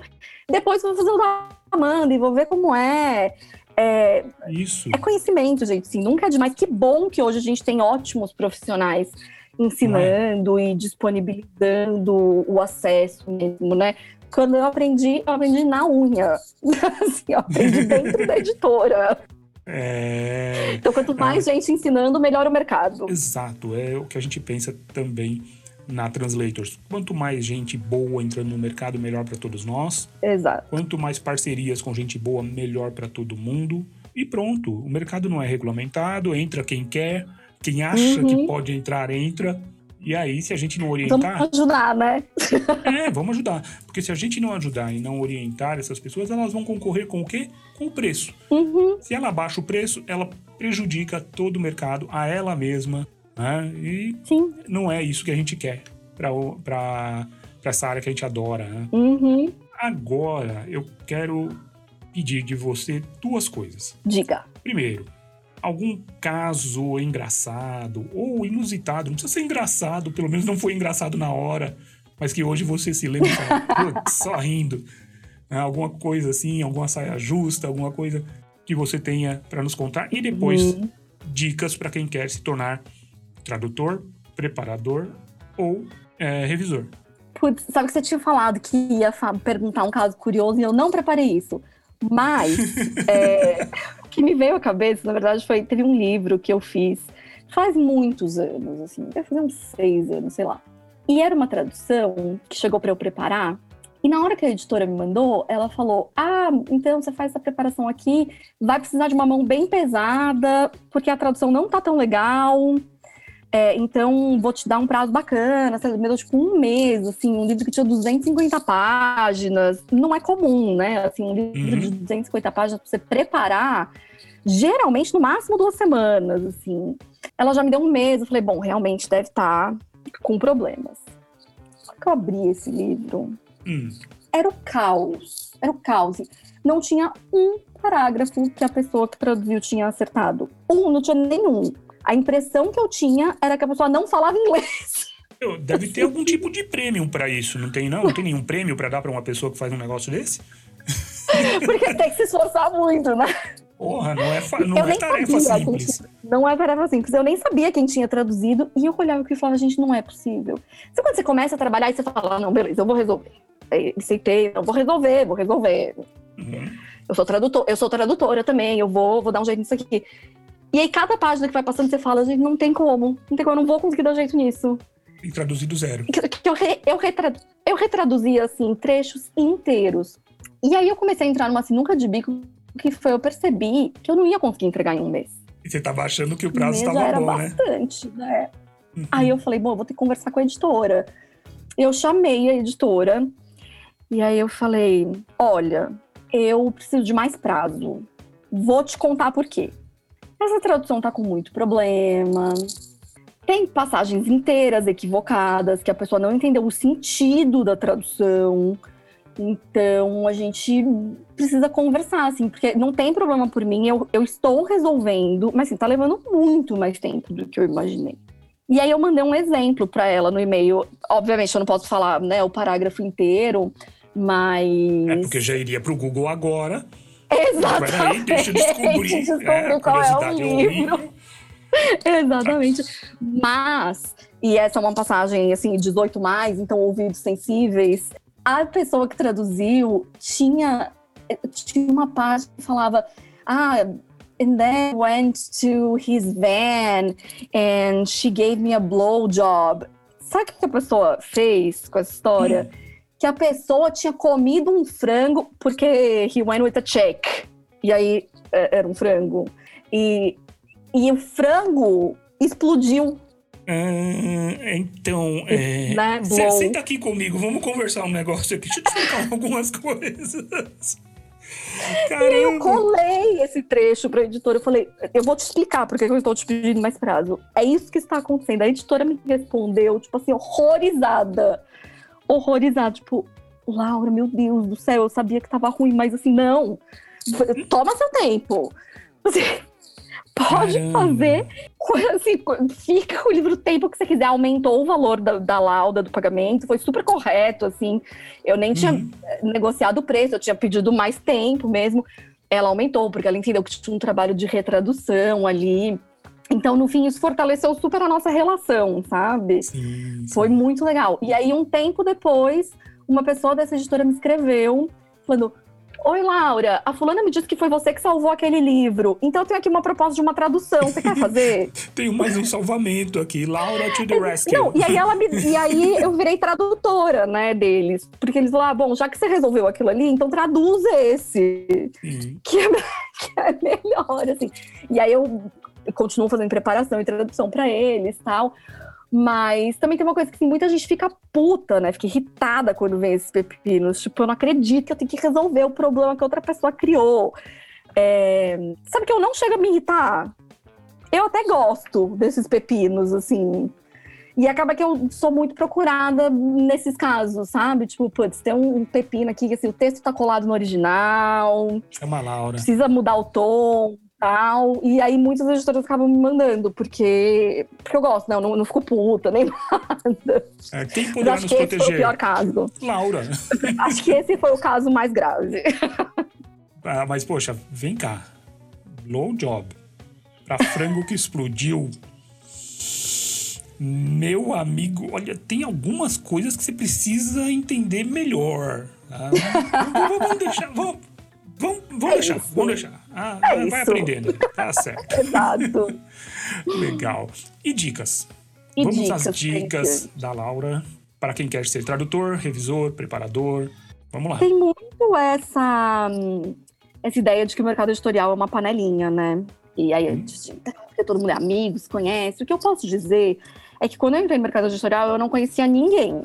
depois eu vou fazer o da Amanda e vou ver como é. É, Isso. é conhecimento, gente. Sim, nunca é demais. Que bom que hoje a gente tem ótimos profissionais ensinando é? e disponibilizando o acesso mesmo, né? Quando eu aprendi, eu aprendi na unha. assim, eu aprendi dentro da editora. É... Então, quanto mais é... gente ensinando, melhor o mercado. Exato, é o que a gente pensa também na Translators. Quanto mais gente boa entrando no mercado, melhor para todos nós. Exato. Quanto mais parcerias com gente boa, melhor para todo mundo. E pronto, o mercado não é regulamentado, entra quem quer. Quem acha uhum. que pode entrar, entra. E aí, se a gente não orientar. Vamos ajudar, né? é, vamos ajudar. Porque se a gente não ajudar e não orientar essas pessoas, elas vão concorrer com o quê? Com o preço. Uhum. Se ela baixa o preço, ela prejudica todo o mercado, a ela mesma. Né? E Sim. não é isso que a gente quer para essa área que a gente adora. Né? Uhum. Agora, eu quero pedir de você duas coisas. Diga. Primeiro, algum caso engraçado ou inusitado, não precisa ser engraçado, pelo menos não foi engraçado na hora, mas que hoje você se lembra só rindo. Né? Alguma coisa assim, alguma saia justa, alguma coisa que você tenha para nos contar. E depois, uhum. dicas para quem quer se tornar tradutor, preparador ou é, revisor. Putz, sabe que você tinha falado que ia perguntar um caso curioso e eu não preparei isso. Mas é, o que me veio à cabeça, na verdade, foi teve um livro que eu fiz faz muitos anos, assim, deve fazer uns seis anos, sei lá. E era uma tradução que chegou para eu preparar. E na hora que a editora me mandou, ela falou: Ah, então você faz essa preparação aqui, vai precisar de uma mão bem pesada, porque a tradução não tá tão legal. É, então, vou te dar um prazo bacana, você me deu tipo um mês, assim, um livro que tinha 250 páginas. Não é comum, né? Assim, um livro uhum. de 250 páginas pra você preparar, geralmente no máximo duas semanas, assim. Ela já me deu um mês, eu falei, bom, realmente deve estar tá com problemas. Só que eu abri esse livro, uhum. era o caos. Era o caos. Não tinha um parágrafo que a pessoa que traduziu tinha acertado. Um, não tinha nenhum a impressão que eu tinha era que a pessoa não falava inglês. Deve ter algum tipo de prêmio para isso, não tem não? Não tem nenhum prêmio para dar para uma pessoa que faz um negócio desse? Porque tem que se esforçar muito, né? Porra, não é, não eu é tarefa simples. não é tarefa simples. Eu nem sabia quem tinha traduzido e eu olhava e falava, gente, não é possível. Sabe quando você começa a trabalhar e você fala, não, beleza, eu vou resolver. Aceitei, eu vou resolver, vou resolver. Uhum. Eu sou tradutor, eu sou tradutora também, eu vou, vou dar um jeito nisso aqui. E aí, cada página que vai passando, você fala, gente, não tem como. Não tem como, eu não vou conseguir dar jeito nisso. E traduzir do zero. Que, que eu, re, eu, eu retraduzia, assim, trechos inteiros. E aí eu comecei a entrar numa sinuca de bico, que foi, eu percebi que eu não ia conseguir entregar em um mês. E você tava achando que o prazo estava bom, né? bastante, né? Uhum. Aí eu falei, bom, eu vou ter que conversar com a editora. Eu chamei a editora, e aí eu falei, olha, eu preciso de mais prazo. Vou te contar por quê. Essa tradução tá com muito problema. Tem passagens inteiras equivocadas, que a pessoa não entendeu o sentido da tradução. Então a gente precisa conversar, assim, porque não tem problema por mim, eu, eu estou resolvendo, mas assim, tá levando muito mais tempo do que eu imaginei. E aí eu mandei um exemplo para ela no e-mail. Obviamente eu não posso falar, né, o parágrafo inteiro, mas É porque já iria pro Google agora Exatamente. Peraí, deixa eu descobrir. Descobrir É, qual é o é livro. Exatamente. Mas, e essa é uma passagem assim, 18 mais, então ouvidos sensíveis. A pessoa que traduziu tinha, tinha uma parte que falava: Ah, and then went to his van and she gave me a blowjob. Sabe o que a pessoa fez com essa história? Que a pessoa tinha comido um frango, porque he went with a check. E aí é, era um frango. E, e o frango explodiu, Ah, então, é, né? Blow. senta aqui comigo, vamos conversar um negócio aqui. Deixa eu te explicar algumas coisas. Eu Caramba! colei esse trecho para a editora. Eu falei, eu vou te explicar porque eu estou te pedindo mais prazo. É isso que está acontecendo. A editora me respondeu, tipo assim, horrorizada. Horrorizada. Tipo, Laura, meu Deus do céu, eu sabia que tava ruim, mas assim, não. Toma seu tempo. Você pode Caramba. fazer. Assim, fica o livro o tempo que você quiser. Aumentou o valor da, da lauda, do pagamento. Foi super correto, assim. Eu nem tinha Uhum. negociado o preço, eu tinha pedido mais tempo mesmo. Ela aumentou, porque ela entendeu que tinha um trabalho de retradução ali. Então, no fim, isso fortaleceu super a nossa relação, sabe? Sim, sim. Foi muito legal. E aí, um tempo depois, uma pessoa dessa editora me escreveu, falando: Oi, Laura, a fulana me disse que foi você que salvou aquele livro. Então, eu tenho aqui uma proposta de uma tradução. Você quer fazer? Tenho mais um salvamento aqui. Laura to the rescue. Não, e aí ela me, e aí eu virei tradutora, né, deles. Porque eles falaram, ah, bom, já que você resolveu aquilo ali, então traduza esse, Sim. que é, que é melhor, assim. E aí eu continuo fazendo preparação e tradução pra eles tal. Mas também tem uma coisa que assim, muita gente fica puta, né? Fica irritada quando vem esses pepinos. Tipo, eu não acredito que eu tenho que resolver o problema que outra pessoa criou. É, Sabe que eu não chego a me irritar? Eu até gosto desses pepinos, assim. E acaba que eu sou muito procurada nesses casos, sabe? Tipo, putz, tem um pepino aqui que assim, o texto tá colado no original, Chama a Laura. precisa mudar o tom tal. E aí muitas editoras acabam me mandando, porque, porque eu gosto, né? Eu não, não fico puta, nem nada. É, quem poderá acho nos que esse foi o proteger? pior caso. Laura. Acho que esse foi o caso mais grave. Ah, mas, poxa, vem cá. Low job. Pra frango que explodiu. Meu amigo, olha, tem algumas coisas que você precisa entender melhor. tá? vamos, vamos deixar. Vamos, vamos, vamos É deixar. isso. Vamos deixar. Ah, É vai isso. aprendendo. Tá certo. Exato. Legal. E dicas? E Vamos dicas, às dicas da Laura. Para quem quer ser tradutor, revisor, preparador. Vamos lá. Tem muito essa, hum, essa ideia de que o mercado editorial é uma panelinha, né? E aí, porque todo mundo é amigo, se conhece. O que eu posso dizer é que quando eu entrei no mercado editorial, eu não conhecia ninguém.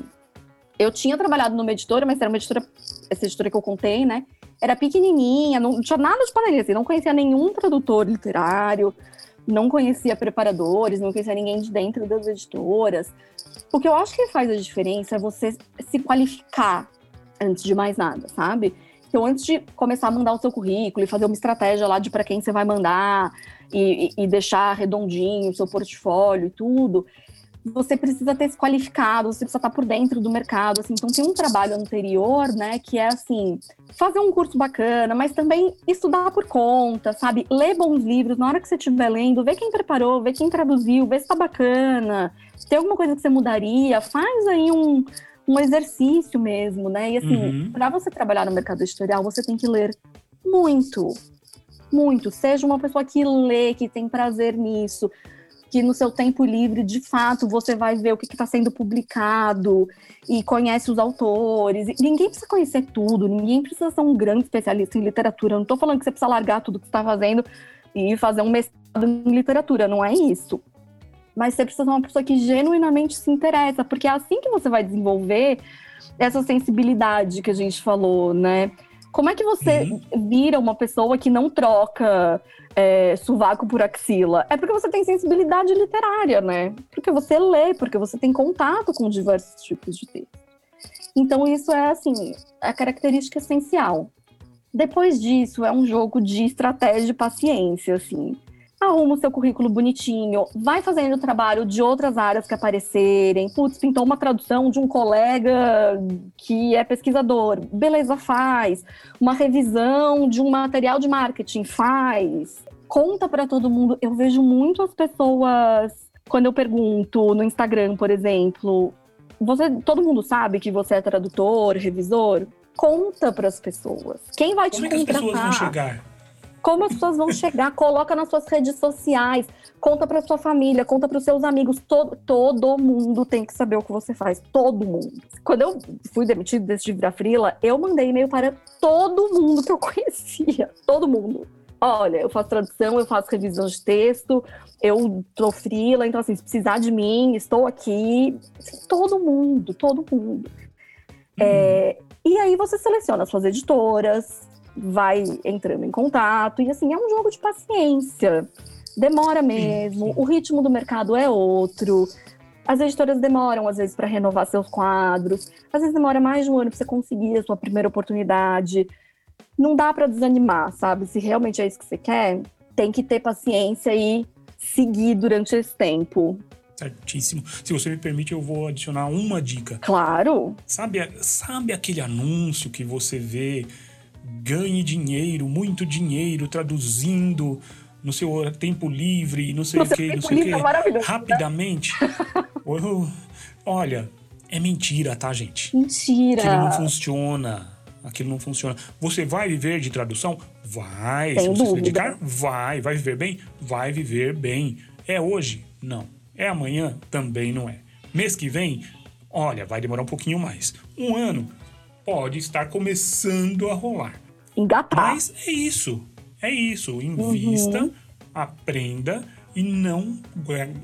Eu tinha trabalhado numa editora, mas era uma editora, essa editora que eu contei, né? Era pequenininha, não tinha nada de panelinha, assim, não conhecia nenhum tradutor literário, não conhecia preparadores, não conhecia ninguém de dentro das editoras. O que eu acho que faz a diferença é você se qualificar antes de mais nada, sabe? Então, antes de começar a mandar o seu currículo e fazer uma estratégia lá de para quem você vai mandar e, e- e deixar redondinho o seu portfólio e tudo, você precisa ter se qualificado, você precisa estar por dentro do mercado, assim. Então, tem um trabalho anterior, né, que é assim, fazer um curso bacana, mas também estudar por conta, sabe? Ler bons livros, na hora que você estiver lendo, ver quem preparou, ver quem traduziu, ver se tá bacana, tem alguma coisa que você mudaria, faz aí um, um exercício mesmo, né? E assim, Uhum. para você trabalhar no mercado editorial, você tem que ler muito, muito. Seja uma pessoa que lê, que tem prazer nisso, que no seu tempo livre, de fato, você vai ver o que está sendo publicado e conhece os autores. Ninguém precisa conhecer tudo, ninguém precisa ser um grande especialista em literatura. Eu não estou falando que você precisa largar tudo que está fazendo e fazer um mestrado em literatura, não é isso. Mas você precisa ser uma pessoa que genuinamente se interessa, porque é assim que você vai desenvolver essa sensibilidade que a gente falou, né? Como é que você Uhum. vira uma pessoa que não troca é, sovaco por axila? É porque você tem sensibilidade literária, né? Porque você lê, porque você tem contato com diversos tipos de texto. Então, isso é, assim, a característica essencial. Depois disso, é um jogo de estratégia e paciência, assim. Arruma o seu currículo bonitinho, vai fazendo o trabalho de outras áreas que aparecerem. Putz, pintou uma tradução de um colega que é pesquisador. Beleza, faz. Uma revisão de um material de marketing, faz. Conta para todo mundo. Eu vejo muito as pessoas, quando eu pergunto no Instagram, por exemplo, você, todo mundo sabe que você é tradutor, revisor? Conta para as pessoas. Quem vai Como te é que as contratar? pessoas vão chegar? Como as pessoas vão chegar? Coloca nas suas redes sociais, conta para sua família, conta para os seus amigos. Todo, todo mundo tem que saber o que você faz. Todo mundo. Quando eu fui demitido desse virar frila, eu mandei e-mail para todo mundo que eu conhecia. Todo mundo. Olha, eu faço tradução, eu faço revisão de texto, eu tô frila, então assim, se precisar de mim, estou aqui. Assim, todo mundo, todo mundo. É, e aí você seleciona as suas editoras, vai entrando em contato, e assim, é um jogo de paciência. Demora mesmo, sim. o ritmo do mercado é outro. As editoras demoram, às vezes, para renovar seus quadros. Às vezes demora mais de um ano para você conseguir a sua primeira oportunidade. Não dá para desanimar, sabe? Se realmente é isso que você quer, tem que ter paciência e seguir durante esse tempo. Certíssimo. Se você me permite, eu vou adicionar uma dica. Claro, Sabe, sabe aquele anúncio que você vê ganhe dinheiro, muito dinheiro, traduzindo no seu tempo livre, não sei No o que, não sei o que, é né? rapidamente. Eu- olha, é mentira, tá, gente? mentira. Aquilo não funciona. Aquilo não funciona. Você vai viver de tradução? Vai. Sem Se você se dúvida. dedicar, vai. Vai viver bem? Vai viver bem. É hoje? Não. É amanhã? Também não é. Mês que vem? Olha, vai demorar um pouquinho mais. Um ano? Pode estar começando a rolar. Engatar. Mas é isso. É isso. Invista, Uhum. aprenda e não,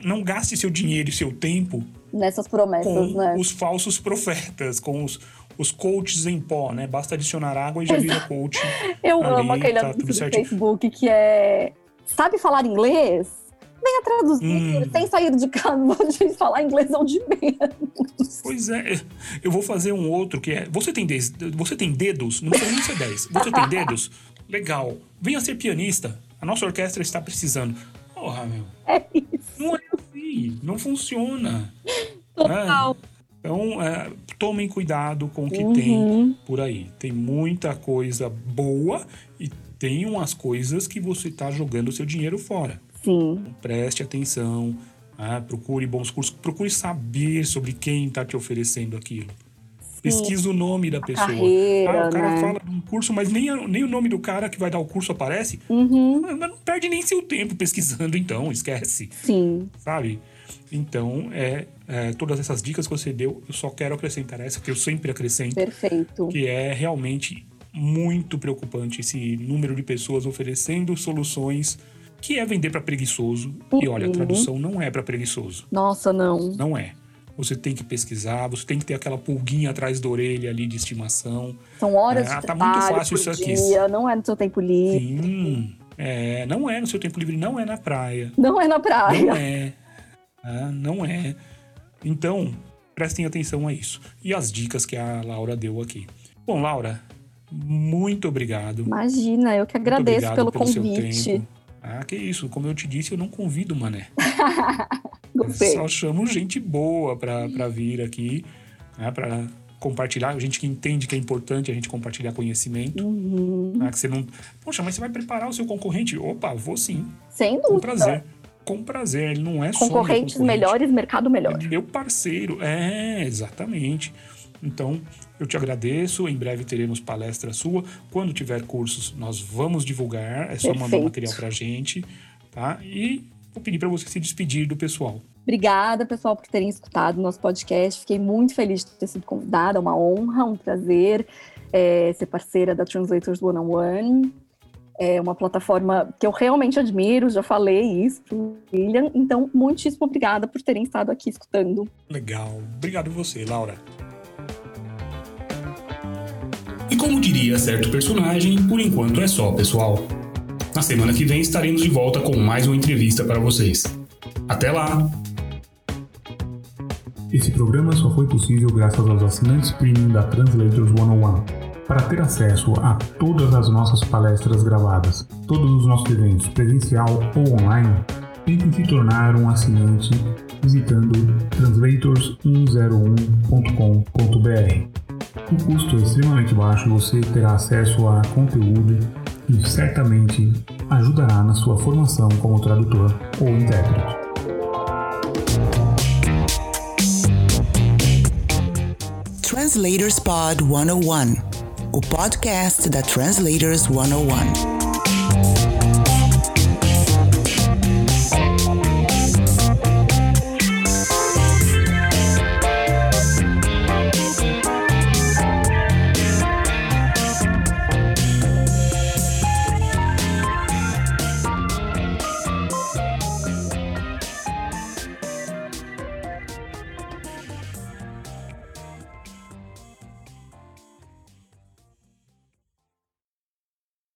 não gaste seu dinheiro e seu tempo Nessas promessas, com né? os falsos profetas, com os, os coaches em pó, né? Basta adicionar água e já vira coach. Eu ali, amo aquele tá anúncio do certinho. Facebook que é. Sabe falar inglês? Venha traduzir, Hum. sem sair de casa, de falar inglês ou de menos. Pois é, eu vou fazer um outro que é. Você tem, des- você tem dedos? Não precisa nem ser 10. Você tem dedos? Legal. Venha ser pianista. A nossa orquestra está precisando. Porra, meu. É isso. Não é assim. Não funciona. Total. Então, é, tomem cuidado com o que Uhum. tem por aí. Tem muita coisa boa e tem umas coisas que você está jogando o seu dinheiro fora. Sim. Preste atenção, ah, procure bons cursos, procure saber sobre quem está te oferecendo aquilo. Pesquisa o nome da pessoa. carreira, ah, o cara né? fala de um curso, mas nem, nem o nome do cara que vai dar o curso aparece. Uhum. Mas não perde nem seu tempo pesquisando, então, esquece Sim. sabe? Então, é, é, todas essas dicas que você deu, eu só quero acrescentar essa, que eu sempre acrescento, Perfeito. que é realmente muito preocupante esse número de pessoas oferecendo soluções que é vender para preguiçoso. E olha, a Uhum. tradução não é para preguiçoso, Nossa, não. não é. Você tem que pesquisar, você tem que ter aquela pulguinha atrás da orelha ali de estimação. São horas Ah, de tá muito fácil isso aqui. dia, não é no seu tempo livre, Sim, é, não é no seu tempo livre, não é na praia. não é na praia. Não é. Ah, não é. Então, prestem atenção a isso. E as dicas que a Laura deu aqui. Bom, Laura, muito obrigado. Imagina, eu que agradeço pelo seu convite. Ah, que isso. Como eu te disse, eu não convido, mané. Só chamo gente boa pra vir aqui, né, pra compartilhar. Gente que entende que é importante a gente compartilhar conhecimento. Uhum. né, que você não... Poxa, mas você vai preparar o seu concorrente? Opa, vou sim. Sem Com dúvida. prazer. Com prazer. Ele não é só meu Concorrentes concorrente. melhores, mercado melhor. Meu parceiro, é, exatamente. Então, eu te agradeço. Em breve teremos palestra sua. Quando tiver cursos, nós vamos divulgar. É só mandar o Perfeito. material pra gente, tá? E vou pedir para você se despedir do pessoal. Obrigada, pessoal, por terem escutado o nosso podcast. Fiquei muito feliz de ter sido convidada. É uma honra, um prazer é, ser parceira da Translators One on One. É uma plataforma que eu realmente admiro, já falei isso pro William. Então, muitíssimo obrigada por terem estado aqui escutando. Legal. Obrigado você, Laura. E como diria certo personagem, por enquanto é só, pessoal. Na semana que vem estaremos de volta com mais uma entrevista para vocês. Até lá! Esse programa só foi possível graças aos assinantes premium da Translators 101. Para ter acesso a todas as nossas palestras gravadas, todos os nossos eventos, presencial ou online, tente se tornar um assinante visitando translators101.com.br. O custo é extremamente baixo, você terá acesso a conteúdo e certamente ajudará na sua formação como tradutor ou intérprete. Translators Pod 101, o podcast da Translators 101.